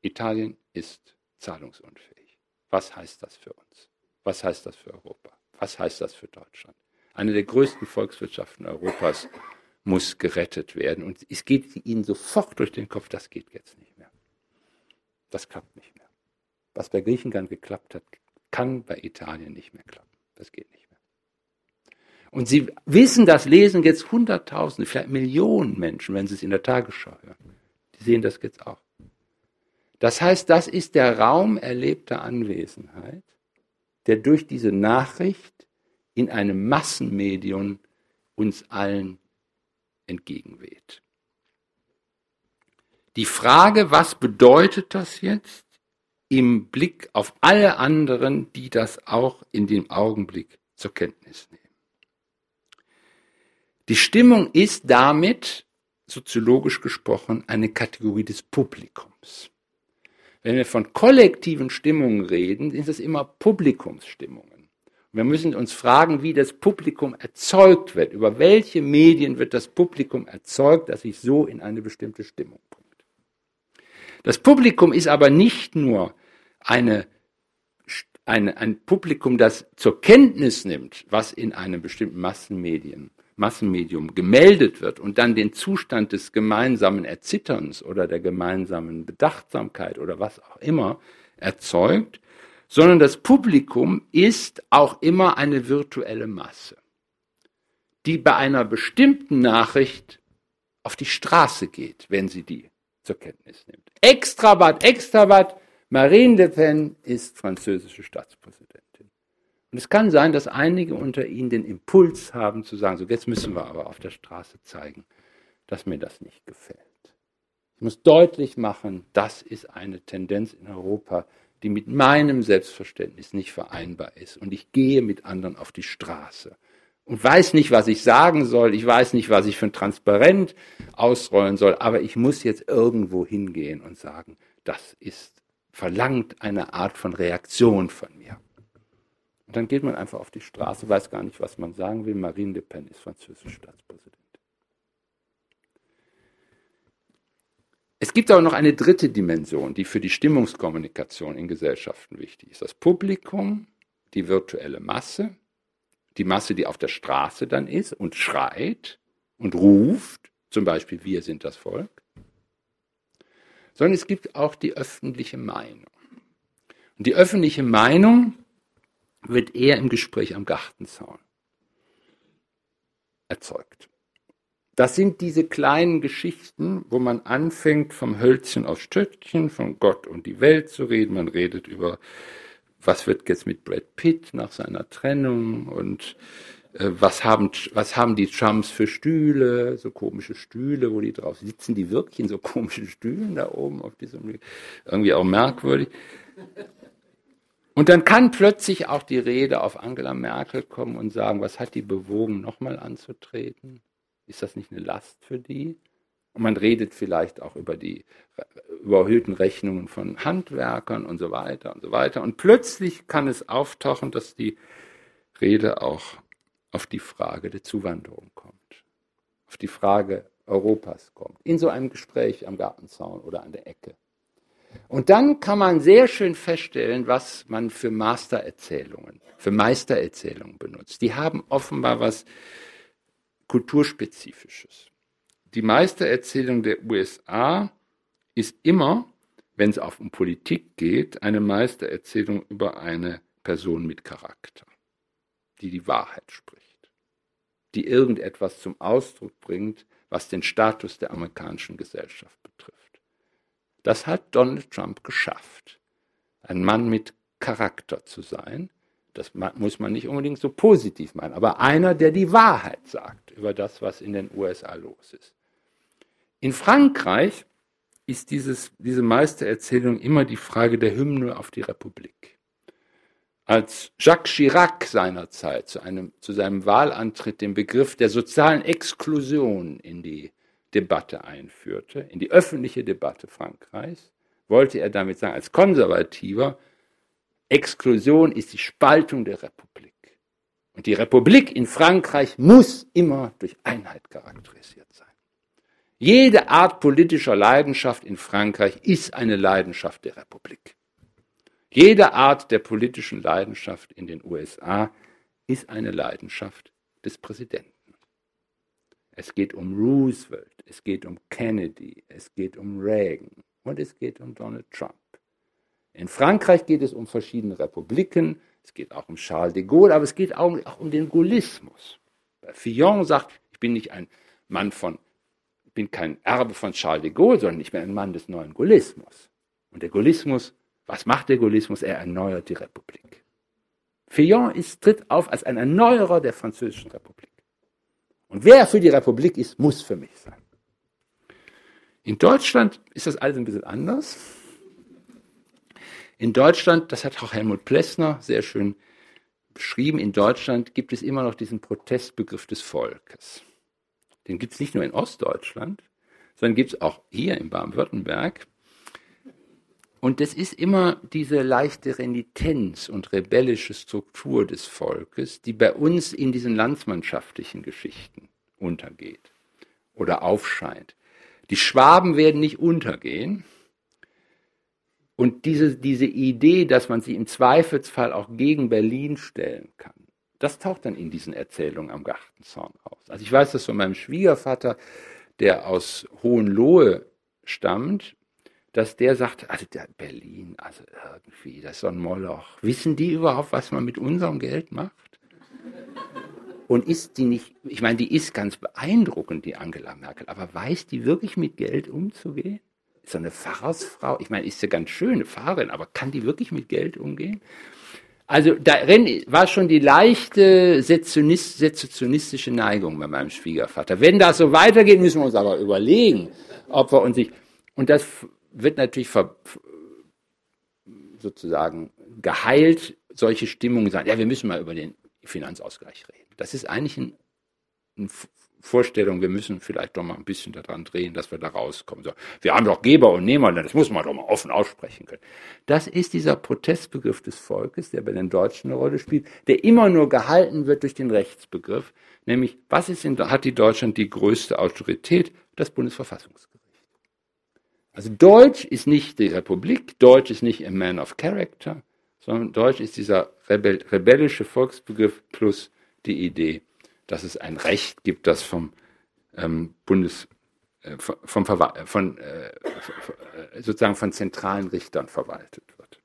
Italien ist zahlungsunfähig. Was heißt das für uns? Was heißt das für Europa? Was heißt das für Deutschland? Eine der größten Volkswirtschaften Europas muss gerettet werden. Und es geht ihnen sofort durch den Kopf, das geht jetzt nicht. Das klappt nicht mehr. Was bei Griechenland geklappt hat, kann bei Italien nicht mehr klappen. Das geht nicht mehr. Und Sie wissen das, lesen jetzt Hunderttausende, vielleicht Millionen Menschen, wenn Sie es in der Tagesschau hören. Die sehen das jetzt auch. Das heißt, das ist der Raum erlebter Anwesenheit, der durch diese Nachricht in einem Massenmedium uns allen entgegenweht. Die Frage, was bedeutet das jetzt im Blick auf alle anderen, die das auch in dem Augenblick zur Kenntnis nehmen. Die Stimmung ist damit, soziologisch gesprochen, eine Kategorie des Publikums. Wenn wir von kollektiven Stimmungen reden, sind es immer Publikumsstimmungen. Wir müssen uns fragen, wie das Publikum erzeugt wird. Über welche Medien wird das Publikum erzeugt, dass sich so in eine bestimmte Stimmung bringt. Das Publikum ist aber nicht nur eine, eine, ein Publikum, das zur Kenntnis nimmt, was in einem bestimmten Massenmedien, Massenmedium gemeldet wird und dann den Zustand des gemeinsamen Erzitterns oder der gemeinsamen Bedachtsamkeit oder was auch immer erzeugt, sondern das Publikum ist auch immer eine virtuelle Masse, die bei einer bestimmten Nachricht auf die Straße geht, wenn sie die zur Kenntnis nimmt. Extrabat, Extrabat, Marine Le Pen ist französische Staatspräsidentin. Und es kann sein, dass einige unter Ihnen den Impuls haben zu sagen, so jetzt müssen wir aber auf der Straße zeigen, dass mir das nicht gefällt. Ich muss deutlich machen, das ist eine Tendenz in Europa, die mit meinem Selbstverständnis nicht vereinbar ist. Und ich gehe mit anderen auf die Straße und weiß nicht, was ich sagen soll. Ich weiß nicht, was ich für ein Transparent ausrollen soll. Aber ich muss jetzt irgendwo hingehen und sagen, das ist, verlangt eine Art von Reaktion von mir. Und dann geht man einfach auf die Straße, weiß gar nicht, was man sagen will. Marine Le Pen ist französische Staatspräsidentin. Es gibt aber noch eine dritte Dimension, die für die Stimmungskommunikation in Gesellschaften wichtig ist. Das Publikum, die virtuelle Masse, die Masse, die auf der Straße dann ist und schreit und ruft, zum Beispiel wir sind das Volk, sondern es gibt auch die öffentliche Meinung. Und die öffentliche Meinung wird eher im Gespräch am Gartenzaun erzeugt. Das sind diese kleinen Geschichten, wo man anfängt, vom Hölzchen aufs Stöckchen, von Gott und die Welt zu reden. Man redet über, was wird jetzt mit Brad Pitt nach seiner Trennung und äh, was, haben, was haben die Trumps für Stühle, so komische Stühle, wo die drauf sitzen. Die wirklich in so komischen Stühlen da oben auf diesem, irgendwie auch merkwürdig. Und dann kann plötzlich auch die Rede auf Angela Merkel kommen und sagen, was hat die bewogen, nochmal anzutreten? Ist das nicht eine Last für die? Und man redet vielleicht auch über die überhöhten Rechnungen von Handwerkern und so weiter und so weiter. Und plötzlich kann es auftauchen, dass die Rede auch auf die Frage der Zuwanderung kommt, auf die Frage Europas kommt, in so einem Gespräch am Gartenzaun oder an der Ecke. Und dann kann man sehr schön feststellen, was man für Mastererzählungen, für Meistererzählungen benutzt. Die haben offenbar was Kulturspezifisches. Die Meistererzählung der USA ist immer, wenn es auf um Politik geht, eine Meistererzählung über eine Person mit Charakter, die die Wahrheit spricht, die irgendetwas zum Ausdruck bringt, was den Status der amerikanischen Gesellschaft betrifft. Das hat Donald Trump geschafft, ein Mann mit Charakter zu sein, das muss man nicht unbedingt so positiv meinen, aber einer, der die Wahrheit sagt über das, was in den USA los ist. In Frankreich ist dieses, diese Meistererzählung immer die Frage der Hymne auf die Republik. Als Jacques Chirac seinerzeit zu, einem, zu seinem Wahlantritt den Begriff der sozialen Exklusion in die Debatte einführte, in die öffentliche Debatte Frankreichs, wollte er damit sagen, als Konservativer, Exklusion ist die Spaltung der Republik. Und die Republik in Frankreich muss immer durch Einheit charakterisiert sein. Jede Art politischer Leidenschaft in Frankreich ist eine Leidenschaft der Republik. Jede Art der politischen Leidenschaft in den USA ist eine Leidenschaft des Präsidenten. Es geht um Roosevelt, es geht um Kennedy, es geht um Reagan und es geht um Donald Trump. In Frankreich geht es um verschiedene Republiken, es geht auch um Charles de Gaulle, aber es geht auch, um den Gaullismus. Fillon sagt, ich bin nicht ein Mann von, ich bin kein Erbe von Charles de Gaulle, sondern ich bin ein Mann des neuen Gaullismus. Und der Gaullismus, was macht der Gaullismus? Er erneuert die Republik. Fillon ist, tritt auf als ein Erneuerer der französischen Republik. Und wer für die Republik ist, muss für mich sein. In Deutschland ist das alles ein bisschen anders. In Deutschland, das hat auch Helmut Plessner sehr schön beschrieben, in Deutschland gibt es immer noch diesen Protestbegriff des Volkes. Den gibt es nicht nur in Ostdeutschland, sondern gibt es auch hier in Baden-Württemberg. Und das ist immer diese leichte Renitenz und rebellische Struktur des Volkes, die bei uns in diesen landsmannschaftlichen Geschichten untergeht oder aufscheint. Die Schwaben werden nicht untergehen, und diese, diese Idee, dass man sie im Zweifelsfall auch gegen Berlin stellen kann, das taucht dann in diesen Erzählungen am Gartenzaun aus. Also ich weiß das von meinem Schwiegervater, der aus Hohenlohe stammt, dass der sagt, also der Berlin, also irgendwie, das ist so ein Moloch. Wissen die überhaupt, was man mit unserem Geld macht? Und ist die nicht, ich meine, die ist ganz beeindruckend, die Angela Merkel, aber weiß die wirklich mit Geld umzugehen? so eine Pfarrersfrau, ich meine, ist ja ganz schön, eine Pfarrerin, aber kann die wirklich mit Geld umgehen? Also darin war schon die leichte sezessionistische Neigung bei meinem Schwiegervater. Wenn das so weitergeht, müssen wir uns aber überlegen, ob wir uns nicht. Und das wird natürlich ver, sozusagen geheilt, solche Stimmungen sagen. Ja, wir müssen mal über den Finanzausgleich reden. Das ist eigentlich ein, ein Vorstellung, wir müssen vielleicht doch mal ein bisschen daran drehen, dass wir da rauskommen. So, wir haben doch Geber und Nehmer, das muss man doch mal offen aussprechen können. Das ist dieser Protestbegriff des Volkes, der bei den Deutschen eine Rolle spielt, der immer nur gehalten wird durch den Rechtsbegriff, nämlich was ist in, hat die Deutschland die größte Autorität? Das Bundesverfassungsgericht. Also Deutsch ist nicht die Republik, Deutsch ist nicht a man of character, sondern Deutsch ist dieser rebell rebellische Volksbegriff plus die Idee, dass es ein Recht gibt, das vom ähm, Bundes äh, vom, von, äh, sozusagen von zentralen Richtern verwaltet wird.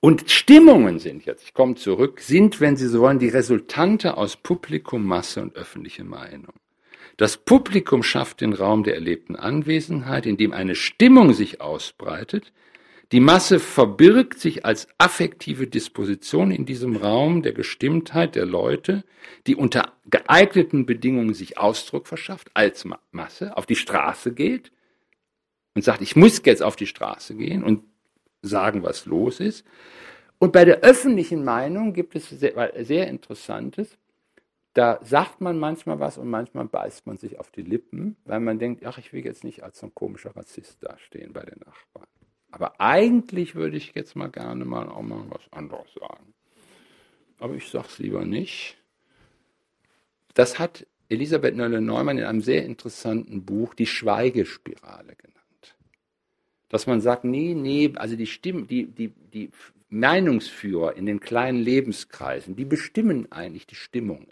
Und Stimmungen sind jetzt, ich komme zurück, sind, wenn Sie so wollen, die Resultante aus Publikum, Masse und öffentliche Meinung. Das Publikum schafft den Raum der erlebten Anwesenheit, in dem eine Stimmung sich ausbreitet, die Masse verbirgt sich als affektive Disposition in diesem Raum der Gestimmtheit der Leute, die unter geeigneten Bedingungen sich Ausdruck verschafft, als Masse auf die Straße geht und sagt, ich muss jetzt auf die Straße gehen und sagen, was los ist. Und bei der öffentlichen Meinung gibt es sehr, sehr Interessantes. Da sagt man manchmal was und manchmal beißt man sich auf die Lippen, weil man denkt, ach, ich will jetzt nicht als so ein komischer Rassist dastehen bei den Nachbarn. Aber eigentlich würde ich jetzt mal gerne mal auch mal was anderes sagen. Aber ich sage es lieber nicht. Das hat Elisabeth Nölle-Neumann in einem sehr interessanten Buch die Schweigespirale genannt. Dass man sagt, nee, nee, also die Stimmen, die, die, die Meinungsführer in den kleinen Lebenskreisen, die bestimmen eigentlich die Stimmung.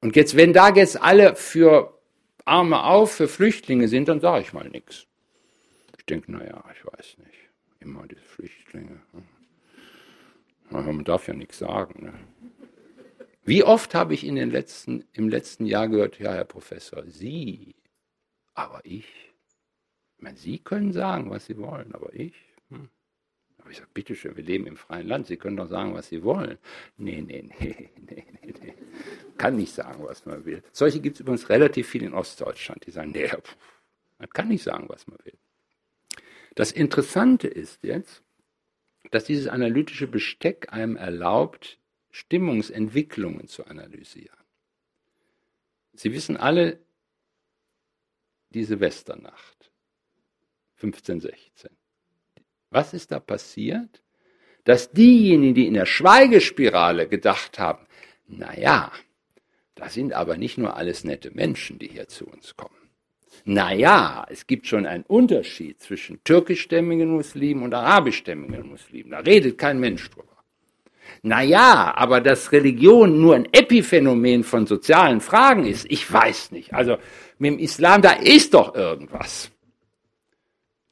Und jetzt, wenn da jetzt alle für Arme auf, für Flüchtlinge sind, dann sage ich mal nichts denke, naja, ich weiß nicht, immer diese Flüchtlinge. Aber man darf ja nichts sagen. Ne? Wie oft habe ich in den letzten, im letzten Jahr gehört, ja, Herr Professor, Sie, aber ich. Ich meine, Sie können sagen, was Sie wollen, aber ich. Aber ich sage, bitteschön, wir leben im freien Land, Sie können doch sagen, was Sie wollen. Nee, nee, nee, nee, nee, nee. Kann nicht sagen, was man will. Solche gibt es übrigens relativ viel in Ostdeutschland, die sagen, nee, man kann nicht sagen, was man will. Das Interessante ist jetzt, dass dieses analytische Besteck einem erlaubt, Stimmungsentwicklungen zu analysieren. Sie wissen alle die Silvesternacht 1516. Was ist da passiert? Dass diejenigen, die in der Schweigespirale gedacht haben, naja, das sind aber nicht nur alles nette Menschen, die hier zu uns kommen naja, es gibt schon einen Unterschied zwischen türkischstämmigen Muslimen und arabischstämmigen Muslimen. Da redet kein Mensch drüber. Naja, aber dass Religion nur ein Epiphänomen von sozialen Fragen ist, ich weiß nicht. Also mit dem Islam, da ist doch irgendwas.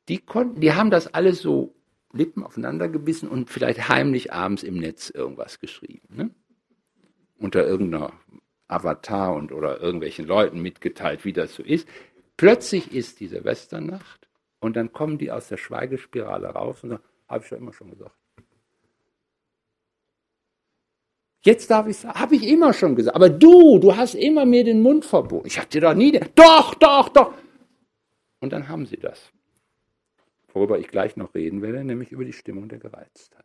Die konnten, die haben das alles so Lippen aufeinander gebissen und vielleicht heimlich abends im Netz irgendwas geschrieben. Ne? Unter irgendeiner Avatar und oder irgendwelchen Leuten mitgeteilt, wie das so ist. Plötzlich ist diese Silvesternacht und dann kommen die aus der Schweigespirale raus und sagen, habe ich doch immer schon gesagt. Jetzt darf ich sagen, habe ich immer schon gesagt. Aber du, du hast immer mir den Mund verboten. Ich dir doch nie, doch, doch, doch. Und dann haben sie das. Worüber ich gleich noch reden werde, nämlich über die Stimmung der Gereiztheit.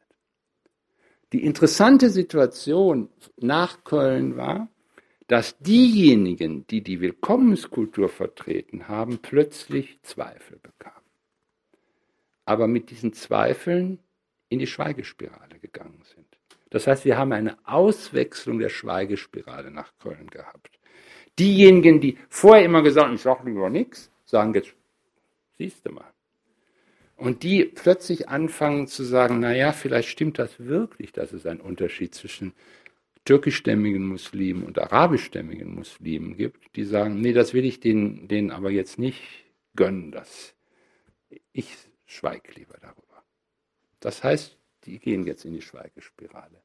Die interessante Situation nach Köln war, dass diejenigen, die die Willkommenskultur vertreten haben, plötzlich Zweifel bekamen. Aber mit diesen Zweifeln in die Schweigespirale gegangen sind. Das heißt, wir haben eine Auswechslung der Schweigespirale nach Köln gehabt. Diejenigen, die vorher immer gesagt haben, ich sage lieber nichts, sagen jetzt, siehst du mal. Und die plötzlich anfangen zu sagen, naja, vielleicht stimmt das wirklich, dass es einen Unterschied zwischen türkischstämmigen Muslimen und arabischstämmigen Muslimen gibt, die sagen, nee, das will ich denen, denen aber jetzt nicht gönnen, das. Ich schweige lieber darüber. Das heißt, die gehen jetzt in die Schweigespirale.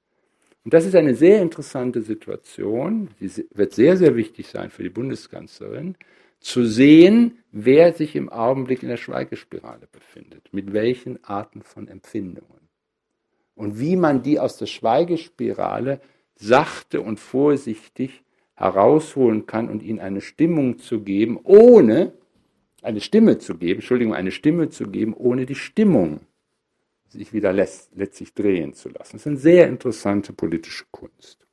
Und das ist eine sehr interessante Situation, die wird sehr, sehr wichtig sein für die Bundeskanzlerin, zu sehen, wer sich im Augenblick in der Schweigespirale befindet, mit welchen Arten von Empfindungen. und wie man die aus der Schweigespirale sachte und vorsichtig herausholen kann und ihnen eine Stimmung zu geben, ohne eine Stimme zu geben, Entschuldigung, eine Stimme zu geben, ohne die Stimmung sich wieder lässt, letztlich drehen zu lassen. Das ist eine sehr interessante politische Kunst.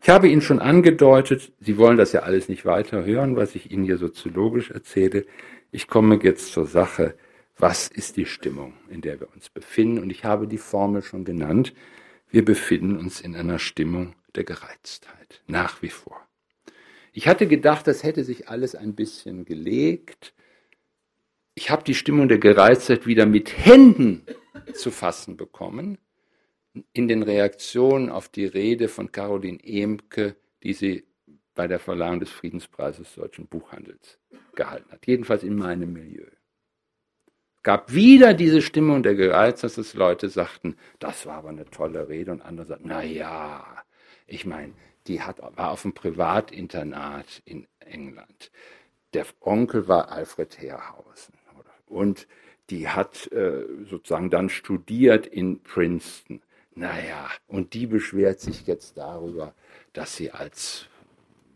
Ich habe Ihnen schon angedeutet, Sie wollen das ja alles nicht weiter hören, was ich Ihnen hier soziologisch erzähle. Ich komme jetzt zur Sache. Was ist die Stimmung, in der wir uns befinden? Und ich habe die Formel schon genannt. Wir befinden uns in einer Stimmung der Gereiztheit, nach wie vor. Ich hatte gedacht, das hätte sich alles ein bisschen gelegt. Ich habe die Stimmung der Gereiztheit wieder mit Händen zu fassen bekommen in den Reaktionen auf die Rede von Caroline Ehmke, die sie bei der Verleihung des Friedenspreises deutschen Buchhandels gehalten hat. Jedenfalls in meinem Milieu. Gab wieder diese Stimmung der Gereiz, dass es Leute sagten, das war aber eine tolle Rede und andere sagten, na ja, ich meine, die hat, war auf einem Privatinternat in England. Der Onkel war Alfred Herrhausen. Und die hat äh, sozusagen dann studiert in Princeton. Naja, und die beschwert sich jetzt darüber, dass sie als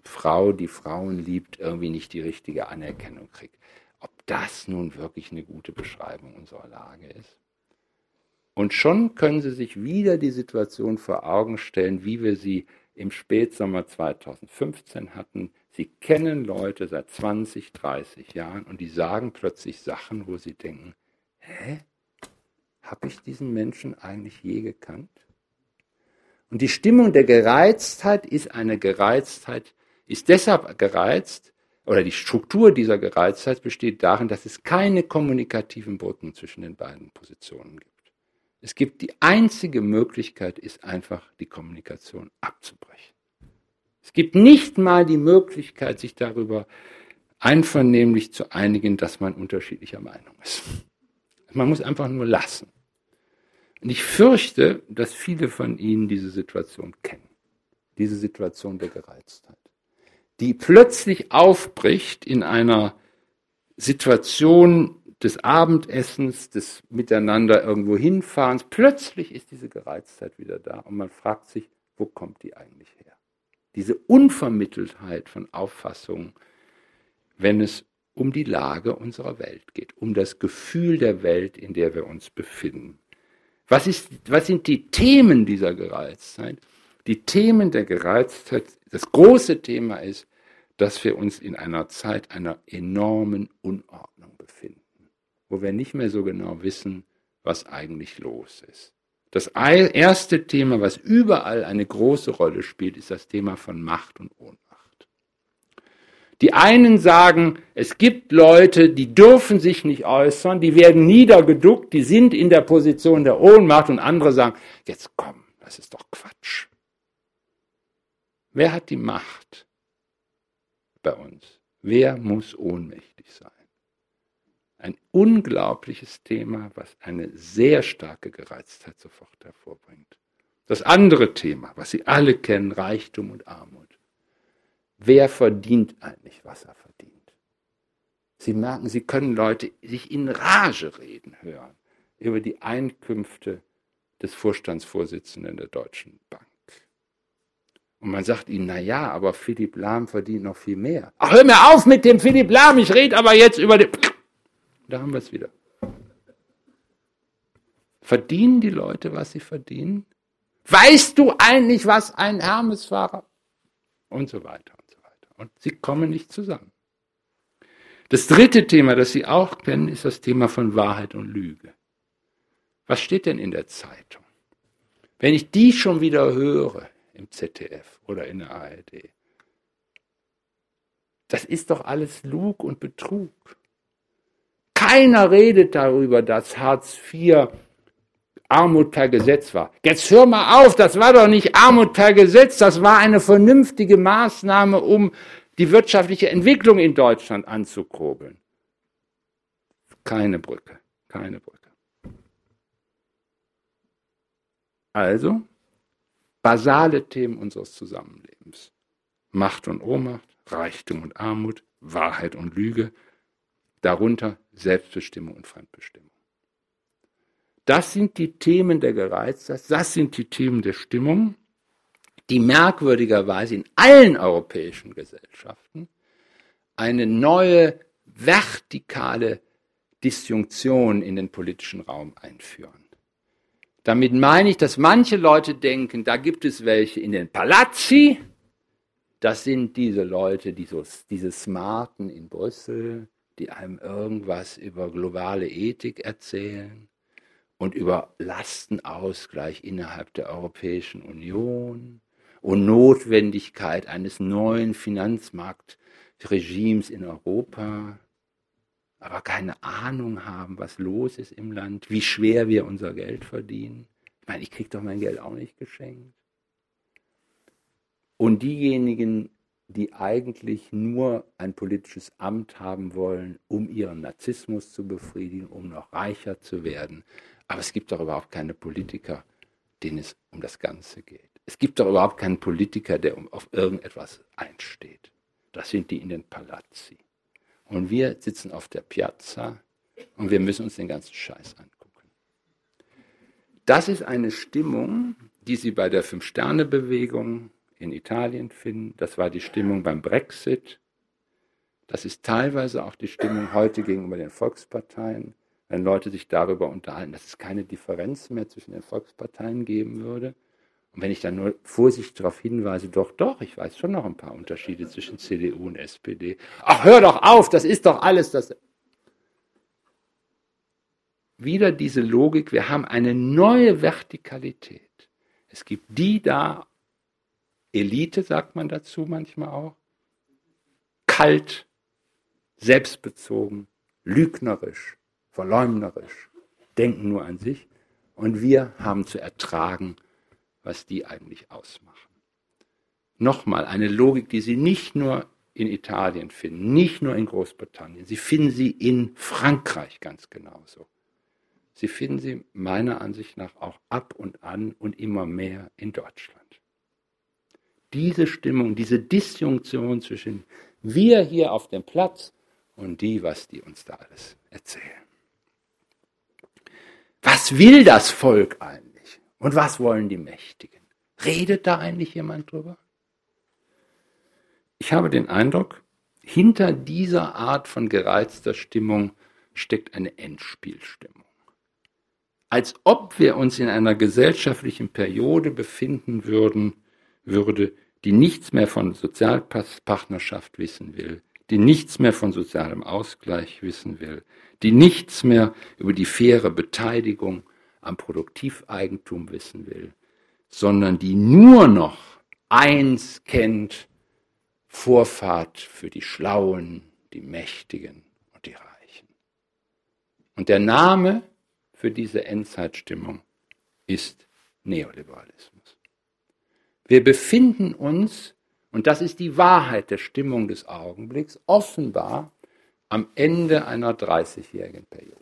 Frau, die Frauen liebt, irgendwie nicht die richtige Anerkennung kriegt. Ob das nun wirklich eine gute Beschreibung unserer Lage ist? Und schon können Sie sich wieder die Situation vor Augen stellen, wie wir sie im Spätsommer 2015 hatten. Sie kennen Leute seit 20, 30 Jahren und die sagen plötzlich Sachen, wo sie denken, hä? Habe ich diesen Menschen eigentlich je gekannt? Und die Stimmung der Gereiztheit ist eine Gereiztheit, ist deshalb gereizt, oder die Struktur dieser Gereiztheit besteht darin, dass es keine kommunikativen Brücken zwischen den beiden Positionen gibt. Es gibt die einzige Möglichkeit, ist einfach die Kommunikation abzubrechen. Es gibt nicht mal die Möglichkeit, sich darüber einvernehmlich zu einigen, dass man unterschiedlicher Meinung ist. Man muss einfach nur lassen. Und ich fürchte, dass viele von Ihnen diese Situation kennen. Diese Situation der Gereiztheit. Die plötzlich aufbricht in einer Situation des Abendessens, des Miteinander irgendwo hinfahrens. Plötzlich ist diese Gereiztheit wieder da und man fragt sich, wo kommt die eigentlich her? Diese Unvermitteltheit von Auffassungen, wenn es um die Lage unserer Welt geht, um das Gefühl der Welt, in der wir uns befinden. Was, ist, was sind die Themen dieser Gereiztheit? Die Themen der Gereiztheit, das große Thema ist, dass wir uns in einer Zeit einer enormen Unordnung befinden, wo wir nicht mehr so genau wissen, was eigentlich los ist. Das erste Thema, was überall eine große Rolle spielt, ist das Thema von Macht und Ohnmacht. Die einen sagen, es gibt Leute, die dürfen sich nicht äußern, die werden niedergeduckt, die sind in der Position der Ohnmacht und andere sagen, jetzt komm, das ist doch Quatsch. Wer hat die Macht bei uns? Wer muss ohnmächtig sein? Ein unglaubliches Thema, was eine sehr starke Gereiztheit sofort hervorbringt. Das andere Thema, was Sie alle kennen, Reichtum und Armut. Wer verdient eigentlich, was er verdient? Sie merken, Sie können Leute sich in Rage reden hören über die Einkünfte des Vorstandsvorsitzenden der Deutschen Bank. Und man sagt ihnen, na ja, aber Philipp Lahm verdient noch viel mehr. Ach, hör mir auf mit dem Philipp Lahm, ich rede aber jetzt über den... Da haben wir es wieder. Verdienen die Leute, was sie verdienen? Weißt du eigentlich, was ein Hermesfahrer? Und so weiter. Und sie kommen nicht zusammen. Das dritte Thema, das Sie auch kennen, ist das Thema von Wahrheit und Lüge. Was steht denn in der Zeitung? Wenn ich die schon wieder höre im ZDF oder in der ARD, das ist doch alles Lug und Betrug. Keiner redet darüber, dass Hartz IV Armut per Gesetz war. Jetzt hör mal auf, das war doch nicht Armut per Gesetz, das war eine vernünftige Maßnahme, um die wirtschaftliche Entwicklung in Deutschland anzukurbeln. Keine Brücke, keine Brücke. Also, basale Themen unseres Zusammenlebens. Macht und Ohnmacht, Reichtum und Armut, Wahrheit und Lüge, darunter Selbstbestimmung und Fremdbestimmung. Das sind die Themen der Gereiztheit, das sind die Themen der Stimmung, die merkwürdigerweise in allen europäischen Gesellschaften eine neue vertikale Disjunktion in den politischen Raum einführen. Damit meine ich, dass manche Leute denken, da gibt es welche in den Palazzi, das sind diese Leute, die so, diese Smarten in Brüssel, die einem irgendwas über globale Ethik erzählen und über Lastenausgleich innerhalb der Europäischen Union und Notwendigkeit eines neuen Finanzmarktregimes in Europa, aber keine Ahnung haben, was los ist im Land, wie schwer wir unser Geld verdienen. Ich meine, ich kriege doch mein Geld auch nicht geschenkt. Und diejenigen, die eigentlich nur ein politisches Amt haben wollen, um ihren Narzissmus zu befriedigen, um noch reicher zu werden. Aber es gibt doch überhaupt keine Politiker, denen es um das Ganze geht. Es gibt doch überhaupt keinen Politiker, der auf irgendetwas einsteht. Das sind die in den Palazzi. Und wir sitzen auf der Piazza und wir müssen uns den ganzen Scheiß angucken. Das ist eine Stimmung, die Sie bei der Fünf-Sterne-Bewegung in Italien finden. Das war die Stimmung beim Brexit. Das ist teilweise auch die Stimmung heute gegenüber den Volksparteien, wenn Leute sich darüber unterhalten, dass es keine Differenz mehr zwischen den Volksparteien geben würde. Und wenn ich dann nur vorsichtig darauf hinweise, doch, doch, ich weiß schon noch ein paar Unterschiede zwischen CDU und SPD. Ach, hör doch auf, das ist doch alles das. Wieder diese Logik, wir haben eine neue Vertikalität. Es gibt die da, Elite sagt man dazu manchmal auch, kalt, selbstbezogen, lügnerisch, verleumderisch, denken nur an sich. Und wir haben zu ertragen, was die eigentlich ausmachen. Nochmal eine Logik, die Sie nicht nur in Italien finden, nicht nur in Großbritannien, Sie finden sie in Frankreich ganz genauso. Sie finden sie meiner Ansicht nach auch ab und an und immer mehr in Deutschland. Diese Stimmung, diese Disjunktion zwischen wir hier auf dem Platz und die, was die uns da alles erzählen. Was will das Volk eigentlich? Und was wollen die Mächtigen? Redet da eigentlich jemand drüber? Ich habe den Eindruck, hinter dieser Art von gereizter Stimmung steckt eine Endspielstimmung. Als ob wir uns in einer gesellschaftlichen Periode befinden würden, würde, die nichts mehr von Sozialpartnerschaft wissen will, die nichts mehr von sozialem Ausgleich wissen will, die nichts mehr über die faire Beteiligung am Produktiveigentum wissen will, sondern die nur noch eins kennt, Vorfahrt für die Schlauen, die Mächtigen und die Reichen. Und der Name für diese Endzeitstimmung ist Neoliberalismus. Wir befinden uns, und das ist die Wahrheit der Stimmung des Augenblicks, offenbar am Ende einer 30-jährigen Periode.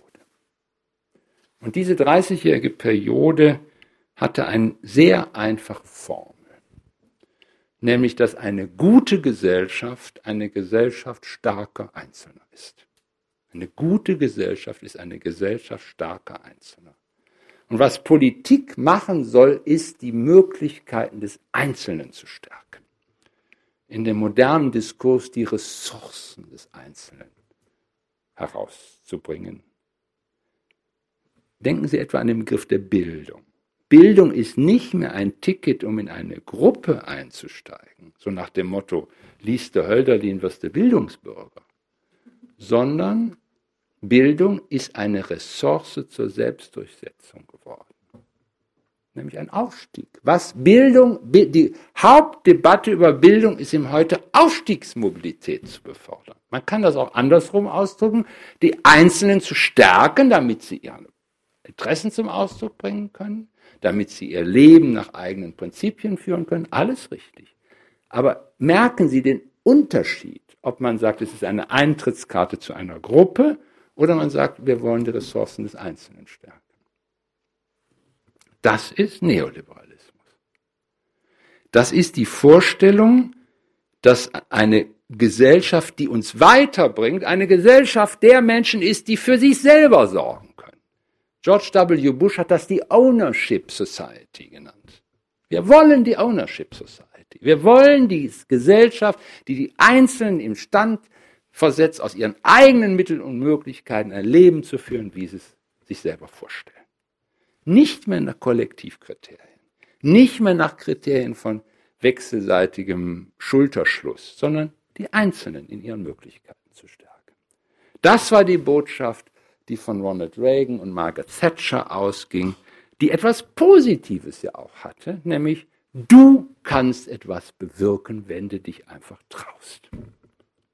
Und diese 30-jährige Periode hatte eine sehr einfache Formel, nämlich dass eine gute Gesellschaft eine Gesellschaft starker Einzelner ist. Eine gute Gesellschaft ist eine Gesellschaft starker Einzelner. Und was Politik machen soll, ist die Möglichkeiten des Einzelnen zu stärken. In dem modernen Diskurs die Ressourcen des Einzelnen herauszubringen Denken Sie etwa an den Begriff der Bildung. Bildung ist nicht mehr ein Ticket, um in eine Gruppe einzusteigen, so nach dem Motto, liest der Hölderlin, wirst du Bildungsbürger, sondern Bildung ist eine Ressource zur Selbstdurchsetzung geworden. Nämlich ein Aufstieg. Was Bildung, die Hauptdebatte über Bildung ist im heute Aufstiegsmobilität zu befördern. Man kann das auch andersrum ausdrücken, die Einzelnen zu stärken, damit sie ihre Interessen zum Ausdruck bringen können, damit sie ihr Leben nach eigenen Prinzipien führen können. Alles richtig. Aber merken Sie den Unterschied, ob man sagt, es ist eine Eintrittskarte zu einer Gruppe oder man sagt, wir wollen die Ressourcen des Einzelnen stärken. Das ist Neoliberalismus. Das ist die Vorstellung, dass eine Gesellschaft, die uns weiterbringt, eine Gesellschaft der Menschen ist, die für sich selber sorgen. George W. Bush hat das die Ownership Society genannt. Wir wollen die Ownership Society. Wir wollen die Gesellschaft, die die Einzelnen im Stand versetzt, aus ihren eigenen Mitteln und Möglichkeiten ein Leben zu führen, wie sie es sich selber vorstellen. Nicht mehr nach Kollektivkriterien, nicht mehr nach Kriterien von wechselseitigem Schulterschluss, sondern die Einzelnen in ihren Möglichkeiten zu stärken. Das war die Botschaft, die von Ronald Reagan und Margaret Thatcher ausging, die etwas Positives ja auch hatte, nämlich du kannst etwas bewirken, wenn du dich einfach traust.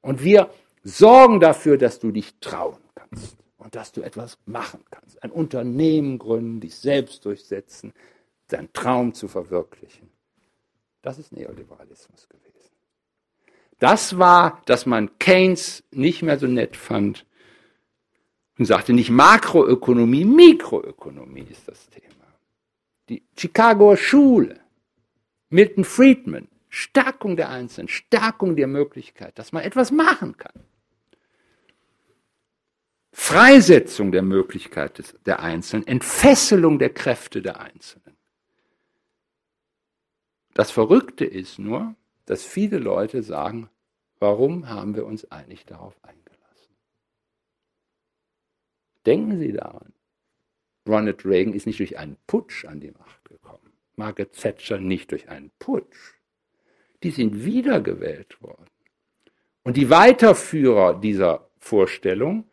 Und wir sorgen dafür, dass du dich trauen kannst und dass du etwas machen kannst. Ein Unternehmen gründen, dich selbst durchsetzen, deinen Traum zu verwirklichen. Das ist Neoliberalismus gewesen. Das war, dass man Keynes nicht mehr so nett fand und sagte nicht Makroökonomie, Mikroökonomie ist das Thema. Die Chicagoer Schule, Milton Friedman, Stärkung der Einzelnen, Stärkung der Möglichkeit, dass man etwas machen kann. Freisetzung der Möglichkeit des, der Einzelnen, Entfesselung der Kräfte der Einzelnen. Das Verrückte ist nur, dass viele Leute sagen, warum haben wir uns eigentlich darauf eingelassen? Denken Sie daran. Ronald Reagan ist nicht durch einen Putsch an die Macht gekommen. Margaret Thatcher nicht durch einen Putsch. Die sind wiedergewählt worden. Und die Weiterführer dieser Vorstellung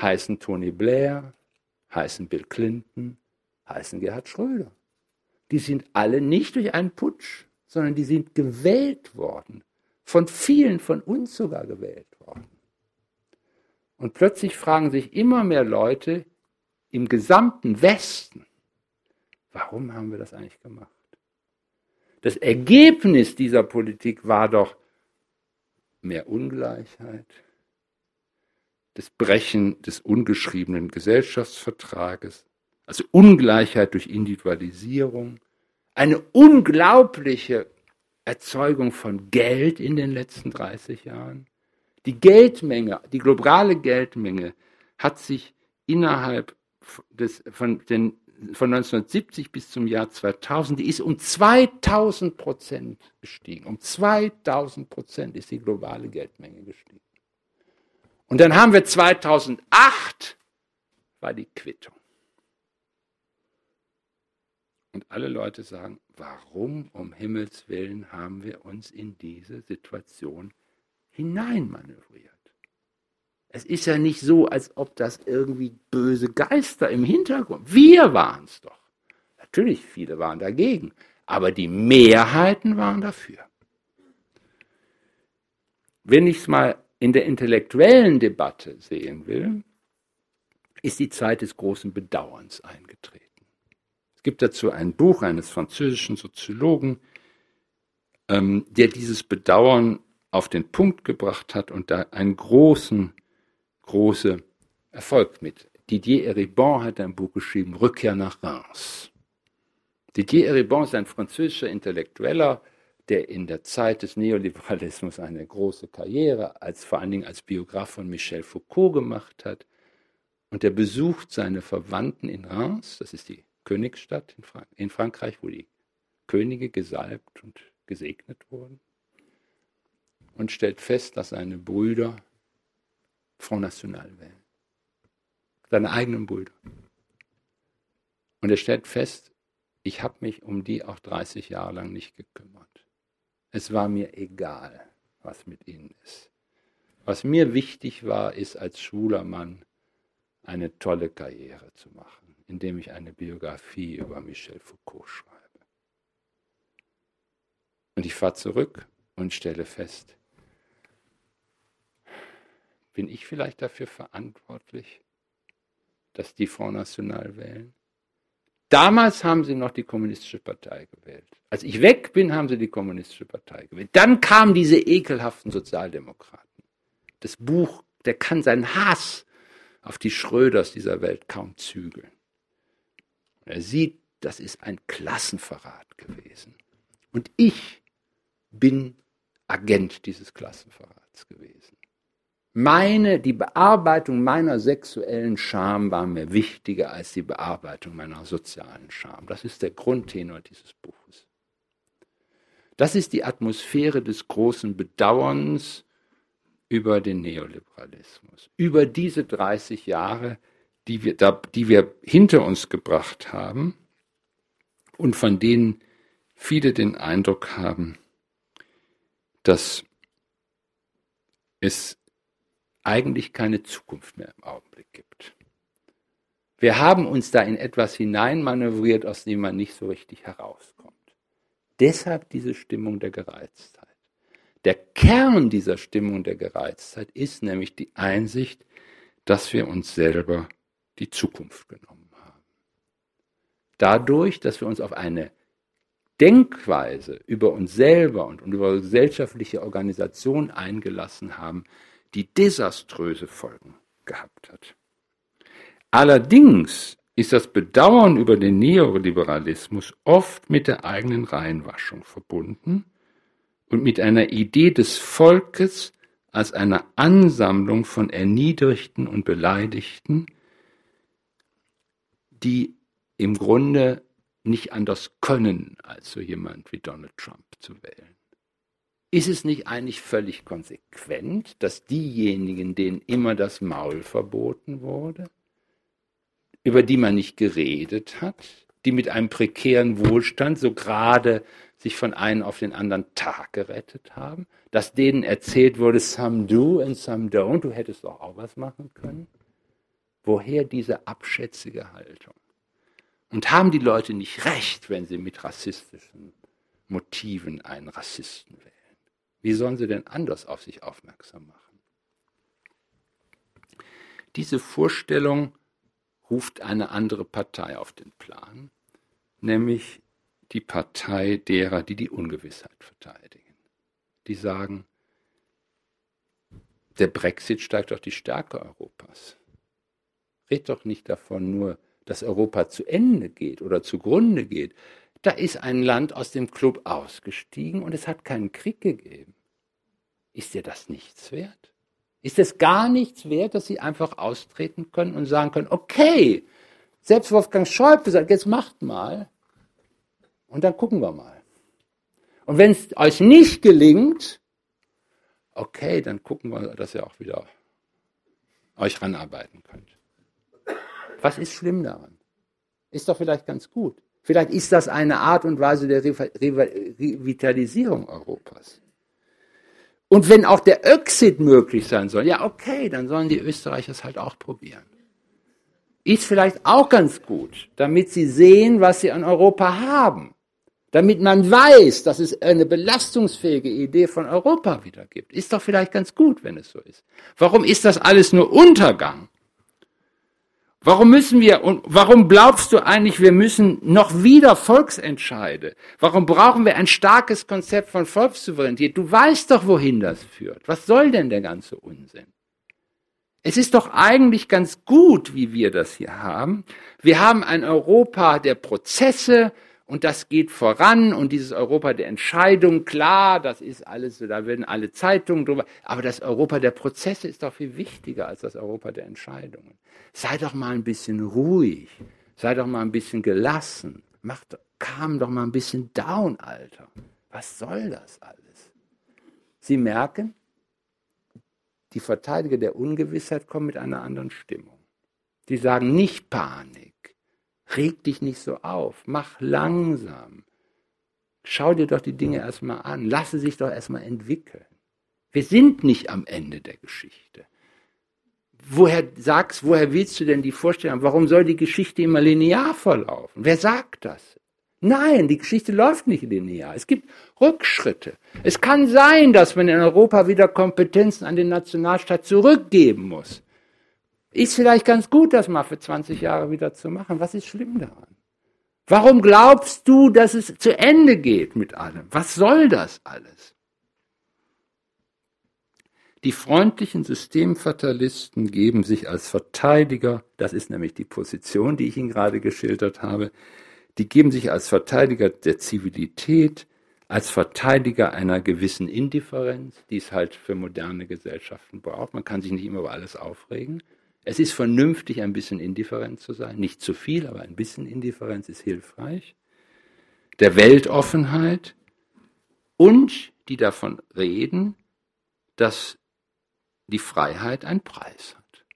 heißen Tony Blair, heißen Bill Clinton, heißen Gerhard Schröder. Die sind alle nicht durch einen Putsch, sondern die sind gewählt worden. Von vielen von uns sogar gewählt worden. Und plötzlich fragen sich immer mehr Leute im gesamten Westen, warum haben wir das eigentlich gemacht? Das Ergebnis dieser Politik war doch mehr Ungleichheit, das Brechen des ungeschriebenen Gesellschaftsvertrages, also Ungleichheit durch Individualisierung, eine unglaubliche Erzeugung von Geld in den letzten 30 Jahren. Die Geldmenge, die globale Geldmenge hat sich innerhalb des, von, den, von 1970 bis zum Jahr 2000, die ist um 2000 Prozent gestiegen. Um 2000 Prozent ist die globale Geldmenge gestiegen. Und dann haben wir 2008, war die Quittung. Und alle Leute sagen, warum um Himmels willen haben wir uns in diese Situation hineinmanövriert? Es ist ja nicht so, als ob das irgendwie böse Geister im Hintergrund. Wir waren es doch. Natürlich, viele waren dagegen, aber die Mehrheiten waren dafür. Wenn ich es mal in der intellektuellen Debatte sehen will, ist die Zeit des großen Bedauerns eingetreten. Es gibt dazu ein Buch eines französischen Soziologen, ähm, der dieses Bedauern auf den Punkt gebracht hat und da einen großen, großen Erfolg mit. Didier Eribon hat ein Buch geschrieben, Rückkehr nach Reims. Didier Eribon ist ein französischer Intellektueller, der in der Zeit des Neoliberalismus eine große Karriere, als, vor allen Dingen als Biograf von Michel Foucault gemacht hat. Und er besucht seine Verwandten in Reims, das ist die Königsstadt in, Frank in Frankreich, wo die Könige gesalbt und gesegnet wurden, und stellt fest, dass seine Brüder Front National wählen. Seine eigenen Brüder. Und er stellt fest, ich habe mich um die auch 30 Jahre lang nicht gekümmert. Es war mir egal, was mit ihnen ist. Was mir wichtig war, ist als schwuler Mann eine tolle Karriere zu machen, indem ich eine Biografie über Michel Foucault schreibe. Und ich fahre zurück und stelle fest, bin ich vielleicht dafür verantwortlich, dass die Front National wählen? Damals haben sie noch die Kommunistische Partei gewählt. Als ich weg bin, haben sie die Kommunistische Partei gewählt. Dann kamen diese ekelhaften Sozialdemokraten. Das Buch, der kann seinen Hass auf die Schröders dieser Welt kaum zügeln. er sieht, das ist ein Klassenverrat gewesen. Und ich bin Agent dieses Klassenverrats gewesen. Meine, die Bearbeitung meiner sexuellen Scham war mir wichtiger als die Bearbeitung meiner sozialen Scham. Das ist der Grundtenor dieses Buches. Das ist die Atmosphäre des großen Bedauerns über den Neoliberalismus, über diese 30 Jahre, die wir, da, die wir hinter uns gebracht haben und von denen viele den Eindruck haben, dass es eigentlich keine Zukunft mehr im Augenblick gibt. Wir haben uns da in etwas hineinmanövriert, aus dem man nicht so richtig herauskommt. Deshalb diese Stimmung der Gereiztheit. Der Kern dieser Stimmung der Gereiztheit ist nämlich die Einsicht, dass wir uns selber die Zukunft genommen haben. Dadurch, dass wir uns auf eine Denkweise über uns selber und über gesellschaftliche Organisation eingelassen haben, die desaströse Folgen gehabt hat. Allerdings ist das Bedauern über den Neoliberalismus oft mit der eigenen Reinwaschung verbunden und mit einer Idee des Volkes als einer Ansammlung von Erniedrigten und Beleidigten, die im Grunde nicht anders können, als so jemand wie Donald Trump zu wählen. Ist es nicht eigentlich völlig konsequent, dass diejenigen, denen immer das Maul verboten wurde, über die man nicht geredet hat, die mit einem prekären Wohlstand so gerade sich von einem auf den anderen Tag gerettet haben, dass denen erzählt wurde, some do and some don't, du hättest doch auch was machen können? Woher diese abschätzige Haltung? Und haben die Leute nicht recht, wenn sie mit rassistischen Motiven einen Rassisten wählen? Wie sollen sie denn anders auf sich aufmerksam machen? Diese Vorstellung ruft eine andere Partei auf den Plan, nämlich die Partei derer, die die Ungewissheit verteidigen. Die sagen, der Brexit steigt doch die Stärke Europas. Red doch nicht davon nur, dass Europa zu Ende geht oder zugrunde geht. Da ist ein Land aus dem Club ausgestiegen und es hat keinen Krieg gegeben. Ist dir das nichts wert? Ist es gar nichts wert, dass sie einfach austreten können und sagen können, okay, selbst Wolfgang Schäuble sagt, jetzt macht mal und dann gucken wir mal. Und wenn es euch nicht gelingt, okay, dann gucken wir, dass ihr auch wieder euch ranarbeiten könnt. Was ist schlimm daran? Ist doch vielleicht ganz gut. Vielleicht ist das eine Art und Weise der Revitalisierung Europas. Und wenn auch der Exit möglich sein soll, ja okay, dann sollen die Österreicher es halt auch probieren. Ist vielleicht auch ganz gut, damit sie sehen, was sie an Europa haben. Damit man weiß, dass es eine belastungsfähige Idee von Europa wieder gibt. Ist doch vielleicht ganz gut, wenn es so ist. Warum ist das alles nur Untergang? Warum müssen wir und warum glaubst du eigentlich, wir müssen noch wieder Volksentscheide? Warum brauchen wir ein starkes Konzept von Volkssouveränität? Du weißt doch, wohin das führt. Was soll denn der ganze Unsinn? Es ist doch eigentlich ganz gut, wie wir das hier haben. Wir haben ein Europa der Prozesse, und das geht voran und dieses Europa der Entscheidung, klar, das ist alles, da werden alle Zeitungen drüber, aber das Europa der Prozesse ist doch viel wichtiger als das Europa der Entscheidungen. Sei doch mal ein bisschen ruhig, sei doch mal ein bisschen gelassen, mach, kam doch mal ein bisschen down, Alter. Was soll das alles? Sie merken, die Verteidiger der Ungewissheit kommen mit einer anderen Stimmung. Die sagen nicht Panik Reg dich nicht so auf. Mach langsam. Schau dir doch die Dinge erstmal an. Lasse sich doch erstmal entwickeln. Wir sind nicht am Ende der Geschichte. Woher sagst, woher willst du denn die Vorstellung, warum soll die Geschichte immer linear verlaufen? Wer sagt das? Nein, die Geschichte läuft nicht linear. Es gibt Rückschritte. Es kann sein, dass man in Europa wieder Kompetenzen an den Nationalstaat zurückgeben muss. Ist vielleicht ganz gut, das mal für 20 Jahre wieder zu machen. Was ist schlimm daran? Warum glaubst du, dass es zu Ende geht mit allem? Was soll das alles? Die freundlichen Systemfatalisten geben sich als Verteidiger, das ist nämlich die Position, die ich Ihnen gerade geschildert habe, die geben sich als Verteidiger der Zivilität, als Verteidiger einer gewissen Indifferenz, die es halt für moderne Gesellschaften braucht. Man kann sich nicht immer über alles aufregen. Es ist vernünftig, ein bisschen indifferent zu sein. Nicht zu viel, aber ein bisschen Indifferenz ist hilfreich. Der Weltoffenheit und die davon reden, dass die Freiheit einen Preis hat.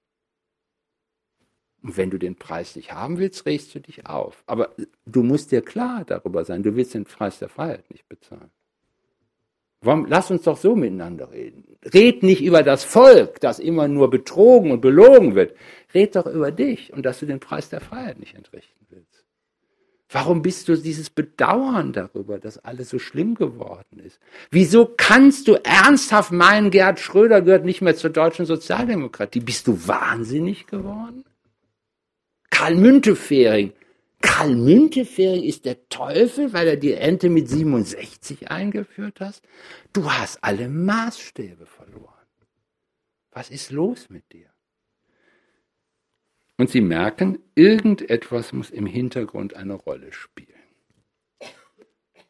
Und wenn du den Preis nicht haben willst, regst du dich auf. Aber du musst dir klar darüber sein, du willst den Preis der Freiheit nicht bezahlen. Warum, lass uns doch so miteinander reden. Red nicht über das Volk, das immer nur betrogen und belogen wird. Red doch über dich und dass du den Preis der Freiheit nicht entrichten willst. Warum bist du dieses Bedauern darüber, dass alles so schlimm geworden ist? Wieso kannst du ernsthaft meinen, Gerhard Schröder gehört nicht mehr zur deutschen Sozialdemokratie? Bist du wahnsinnig geworden? Karl Müntefering. Karl Müntefering ist der Teufel, weil er die Ente mit 67 eingeführt hast? Du hast alle Maßstäbe verloren. Was ist los mit dir? Und sie merken, irgendetwas muss im Hintergrund eine Rolle spielen.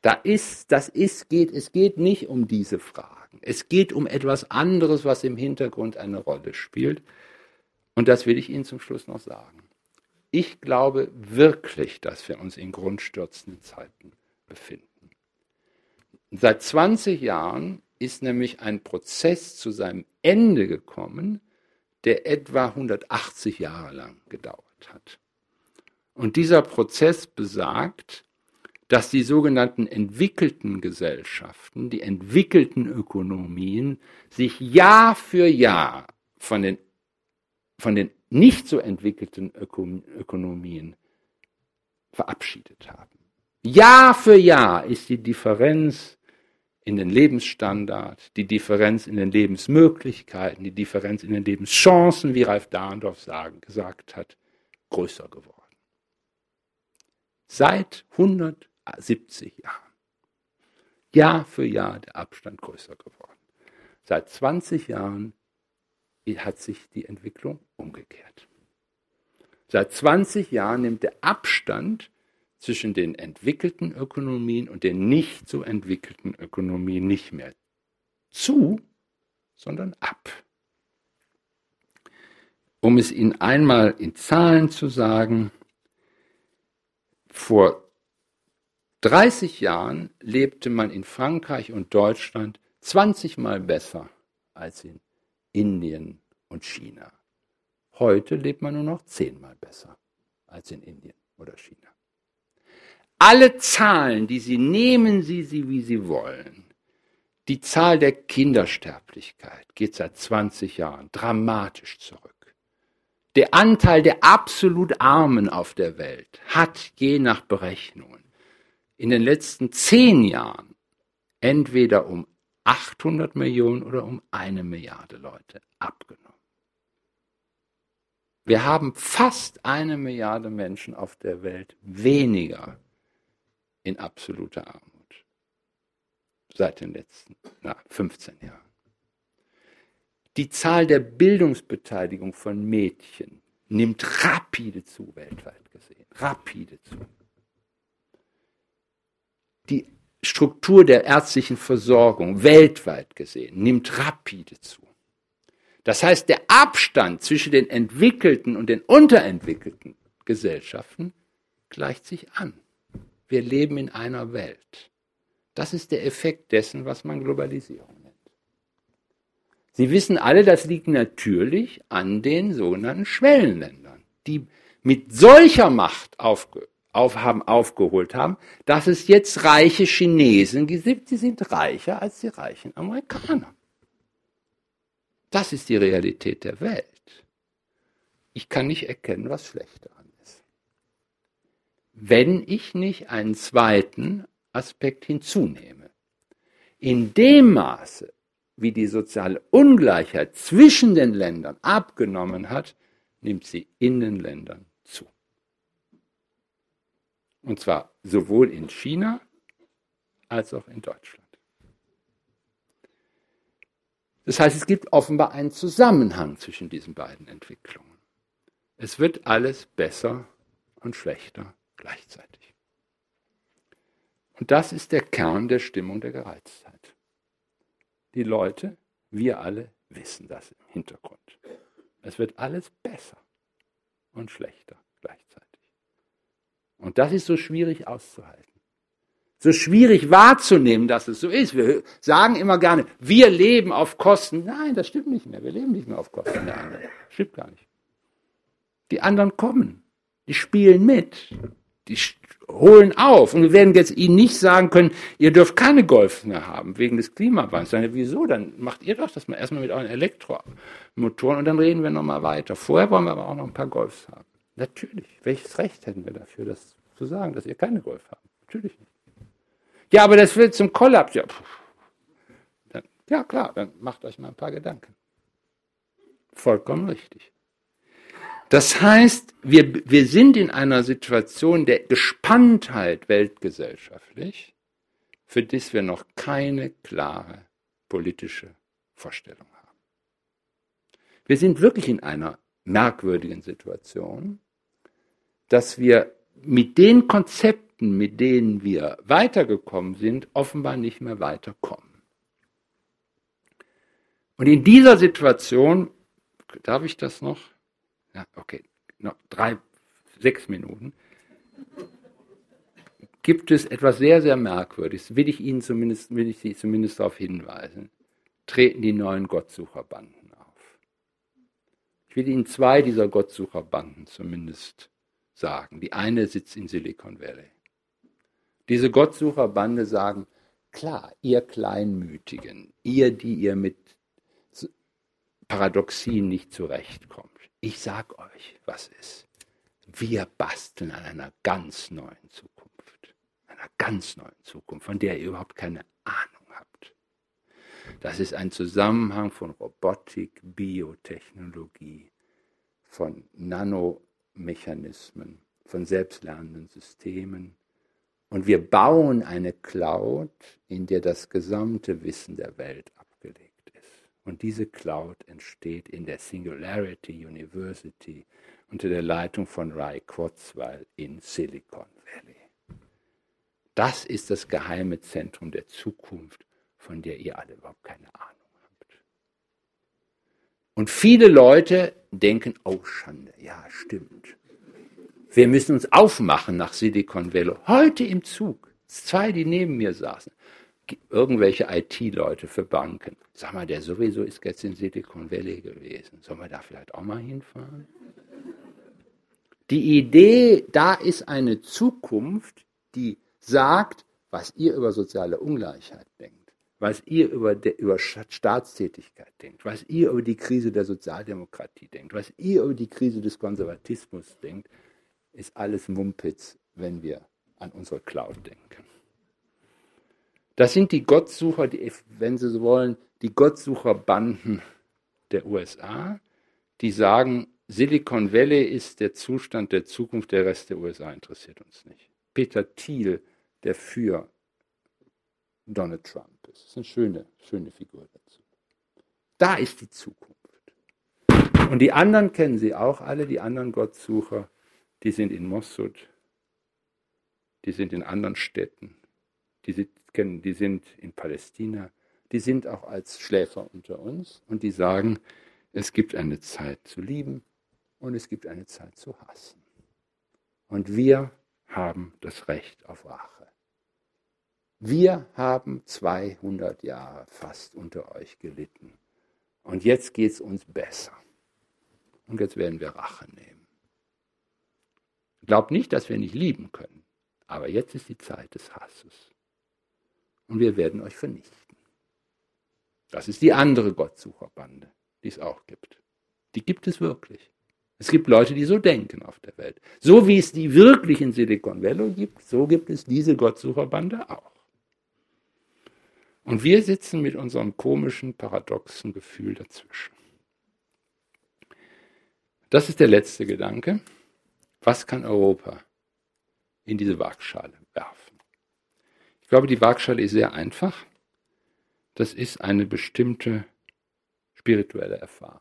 Da ist, das ist, geht, es geht nicht um diese Fragen. Es geht um etwas anderes, was im Hintergrund eine Rolle spielt. Und das will ich Ihnen zum Schluss noch sagen. Ich glaube wirklich, dass wir uns in grundstürzenden Zeiten befinden. Seit 20 Jahren ist nämlich ein Prozess zu seinem Ende gekommen, der etwa 180 Jahre lang gedauert hat. Und dieser Prozess besagt, dass die sogenannten entwickelten Gesellschaften, die entwickelten Ökonomien sich Jahr für Jahr von den, von den nicht so entwickelten Ökonomien verabschiedet haben. Jahr für Jahr ist die Differenz in den Lebensstandard, die Differenz in den Lebensmöglichkeiten, die Differenz in den Lebenschancen, wie Ralf Dahndorf sagen, gesagt hat, größer geworden. Seit 170 Jahren. Jahr für Jahr der Abstand größer geworden. Seit 20 Jahren hat sich die Entwicklung umgekehrt. Seit 20 Jahren nimmt der Abstand zwischen den entwickelten Ökonomien und den nicht so entwickelten Ökonomien nicht mehr zu, sondern ab. Um es Ihnen einmal in Zahlen zu sagen, vor 30 Jahren lebte man in Frankreich und Deutschland 20 Mal besser als in Indien und China. Heute lebt man nur noch zehnmal besser als in Indien oder China. Alle Zahlen, die Sie nehmen, Sie sie, wie Sie wollen. Die Zahl der Kindersterblichkeit geht seit 20 Jahren dramatisch zurück. Der Anteil der absolut Armen auf der Welt hat je nach Berechnungen in den letzten zehn Jahren entweder um 800 Millionen oder um eine Milliarde Leute abgenommen. Wir haben fast eine Milliarde Menschen auf der Welt weniger in absoluter Armut seit den letzten na, 15 Jahren. Die Zahl der Bildungsbeteiligung von Mädchen nimmt rapide zu, weltweit gesehen. Rapide zu. Die Struktur der ärztlichen Versorgung weltweit gesehen nimmt rapide zu. Das heißt, der Abstand zwischen den entwickelten und den unterentwickelten Gesellschaften gleicht sich an. Wir leben in einer Welt. Das ist der Effekt dessen, was man Globalisierung nennt. Sie wissen alle, das liegt natürlich an den sogenannten Schwellenländern, die mit solcher Macht aufge auf, haben, aufgeholt haben, dass es jetzt reiche Chinesen gibt, die sind reicher als die reichen Amerikaner. Das ist die Realität der Welt. Ich kann nicht erkennen, was schlecht daran ist. Wenn ich nicht einen zweiten Aspekt hinzunehme. In dem Maße, wie die soziale Ungleichheit zwischen den Ländern abgenommen hat, nimmt sie in den Ländern. Und zwar sowohl in China als auch in Deutschland. Das heißt, es gibt offenbar einen Zusammenhang zwischen diesen beiden Entwicklungen. Es wird alles besser und schlechter gleichzeitig. Und das ist der Kern der Stimmung der Gereiztheit. Die Leute, wir alle, wissen das im Hintergrund. Es wird alles besser und schlechter. Und das ist so schwierig auszuhalten. So schwierig wahrzunehmen, dass es so ist. Wir sagen immer gerne, wir leben auf Kosten. Nein, das stimmt nicht mehr. Wir leben nicht mehr auf Kosten der anderen. Das stimmt gar nicht. Die anderen kommen. Die spielen mit. Die holen auf. Und wir werden jetzt ihnen nicht sagen können, ihr dürft keine Golf mehr haben, wegen des Klimawandels. Dann, wieso? Dann macht ihr doch das mal erstmal mit euren Elektromotoren und dann reden wir nochmal weiter. Vorher wollen wir aber auch noch ein paar Golfs haben. Natürlich. Welches Recht hätten wir dafür, das zu sagen, dass ihr keine Golf habt? Natürlich nicht. Ja, aber das wird zum Kollaps. Ja, dann, ja, klar, dann macht euch mal ein paar Gedanken. Vollkommen richtig. Das heißt, wir, wir sind in einer Situation der Gespanntheit weltgesellschaftlich, für das wir noch keine klare politische Vorstellung haben. Wir sind wirklich in einer merkwürdigen Situation, dass wir mit den Konzepten, mit denen wir weitergekommen sind, offenbar nicht mehr weiterkommen. Und in dieser Situation, darf ich das noch? ja, okay, noch drei, sechs Minuten, gibt es etwas sehr, sehr Merkwürdiges, will ich Ihnen zumindest, will ich Sie zumindest darauf hinweisen, treten die neuen Gottsucherbanden. Ich will Ihnen zwei dieser Gottsucherbanden zumindest sagen. Die eine sitzt in Silicon Valley. Diese Gottsucherbande sagen, klar, ihr Kleinmütigen, ihr, die ihr mit Paradoxien nicht zurechtkommt, ich sag euch, was ist. Wir basteln an einer ganz neuen Zukunft. Einer ganz neuen Zukunft, von der ihr überhaupt keine Ahnung. Das ist ein Zusammenhang von Robotik, Biotechnologie, von Nanomechanismen, von selbstlernenden Systemen. Und wir bauen eine Cloud, in der das gesamte Wissen der Welt abgelegt und diese Cloud entsteht in der Singularity University unter der Leitung von Ray Kurzweil in Silicon Valley. Das ist das geheime Zentrum der Zukunft, von der ihr alle überhaupt keine Ahnung habt. Und viele Leute denken, oh Schande, ja stimmt. Wir müssen uns aufmachen nach Silicon Valley. Heute im Zug, zwei, die neben mir saßen, irgendwelche IT-Leute für Banken. Sag mal, der sowieso ist jetzt in Silicon Valley gewesen. Sollen wir da vielleicht auch mal hinfahren? Die Idee, da ist eine Zukunft, die sagt, was ihr über soziale Ungleichheit denkt, was ihr über, de, über Staatstätigkeit denkt, was ihr über die Krise der Sozialdemokratie denkt, was ihr über die Krise des Konservatismus denkt, ist alles Mumpitz, wenn wir an unsere Cloud denken. Das sind die Gottsucher, die, wenn Sie so wollen, die Gottsucherbanden der USA, die sagen, Silicon Valley ist der Zustand der Zukunft, der Rest der USA interessiert uns nicht. Peter Thiel, der für Donald Trump ist. Das ist eine schöne, schöne Figur dazu. Da ist die Zukunft. Und die anderen kennen Sie auch alle, die anderen Gottsucher, die sind in Mossad, die sind in anderen Städten, die kennen, die sind in Palästina, die sind auch als Schläfer unter uns und die sagen, es gibt eine Zeit zu lieben und es gibt eine Zeit zu hassen. Und wir haben das Recht auf Rache. Wir haben 200 Jahre fast unter euch gelitten. Und jetzt geht es uns besser. Und jetzt werden wir Rache nehmen. Glaubt nicht, dass wir nicht lieben können. Aber jetzt ist die Zeit des Hasses und wir werden euch vernichten. Das ist die andere Gottsucherbande, die es auch gibt. Die gibt es wirklich. Es gibt Leute, die so denken auf der Welt. So wie es die wirklich in Silicon Valley gibt, so gibt es diese Gottsucherbande auch. Und wir sitzen mit unserem komischen, paradoxen Gefühl dazwischen. Das ist der letzte Gedanke. Was kann Europa in diese Waagschale werfen? glaube, die Waagschale ist sehr einfach. Das ist eine bestimmte spirituelle Erfahrung.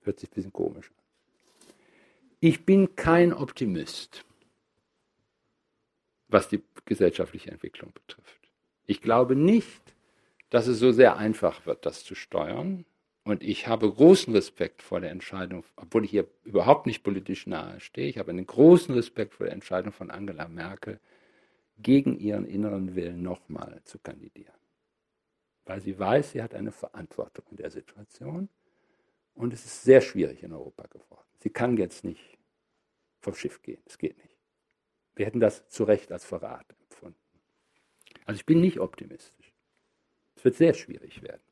Hört sich ein bisschen komisch an. Ich bin kein Optimist. was die gesellschaftliche Entwicklung betrifft. Ich glaube nicht, dass es so sehr einfach wird, das zu steuern. Und ich habe großen Respekt vor der Entscheidung, obwohl ich hier überhaupt nicht politisch nahe stehe, ich habe einen großen Respekt vor der Entscheidung von Angela Merkel, gegen ihren inneren Willen nochmal zu kandidieren. Weil sie weiß, sie hat eine Verantwortung in der Situation und es ist sehr schwierig in Europa geworden. Sie kann jetzt nicht vom Schiff gehen, es geht nicht. Wir hätten das zu Recht als Verrat. Also ich bin nicht optimistisch. Es wird sehr schwierig werden.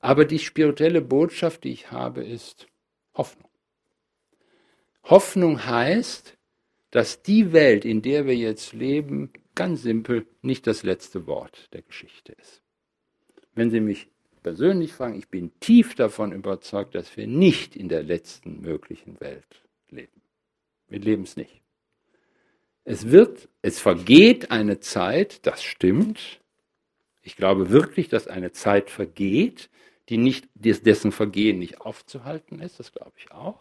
Aber die spirituelle Botschaft, die ich habe, ist Hoffnung. Hoffnung heißt, dass die Welt, in der wir jetzt leben, ganz simpel nicht das letzte Wort der Geschichte ist. Wenn Sie mich persönlich fragen, ich bin tief davon überzeugt, dass wir nicht in der letzten möglichen Welt leben. Wir leben es nicht. Es wird, es vergeht eine Zeit, das stimmt. Ich glaube wirklich, dass eine Zeit vergeht, die nicht, dessen Vergehen nicht aufzuhalten ist, das glaube ich auch.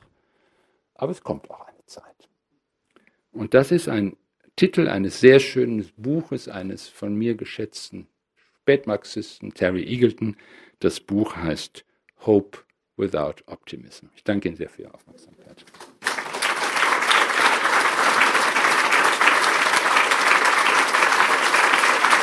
Aber es kommt auch eine Zeit. Und das ist ein Titel eines sehr schönen Buches eines von mir geschätzten Spätmarxisten, Terry Eagleton. Das Buch heißt Hope Without Optimism. Ich danke Ihnen sehr für Ihre Aufmerksamkeit.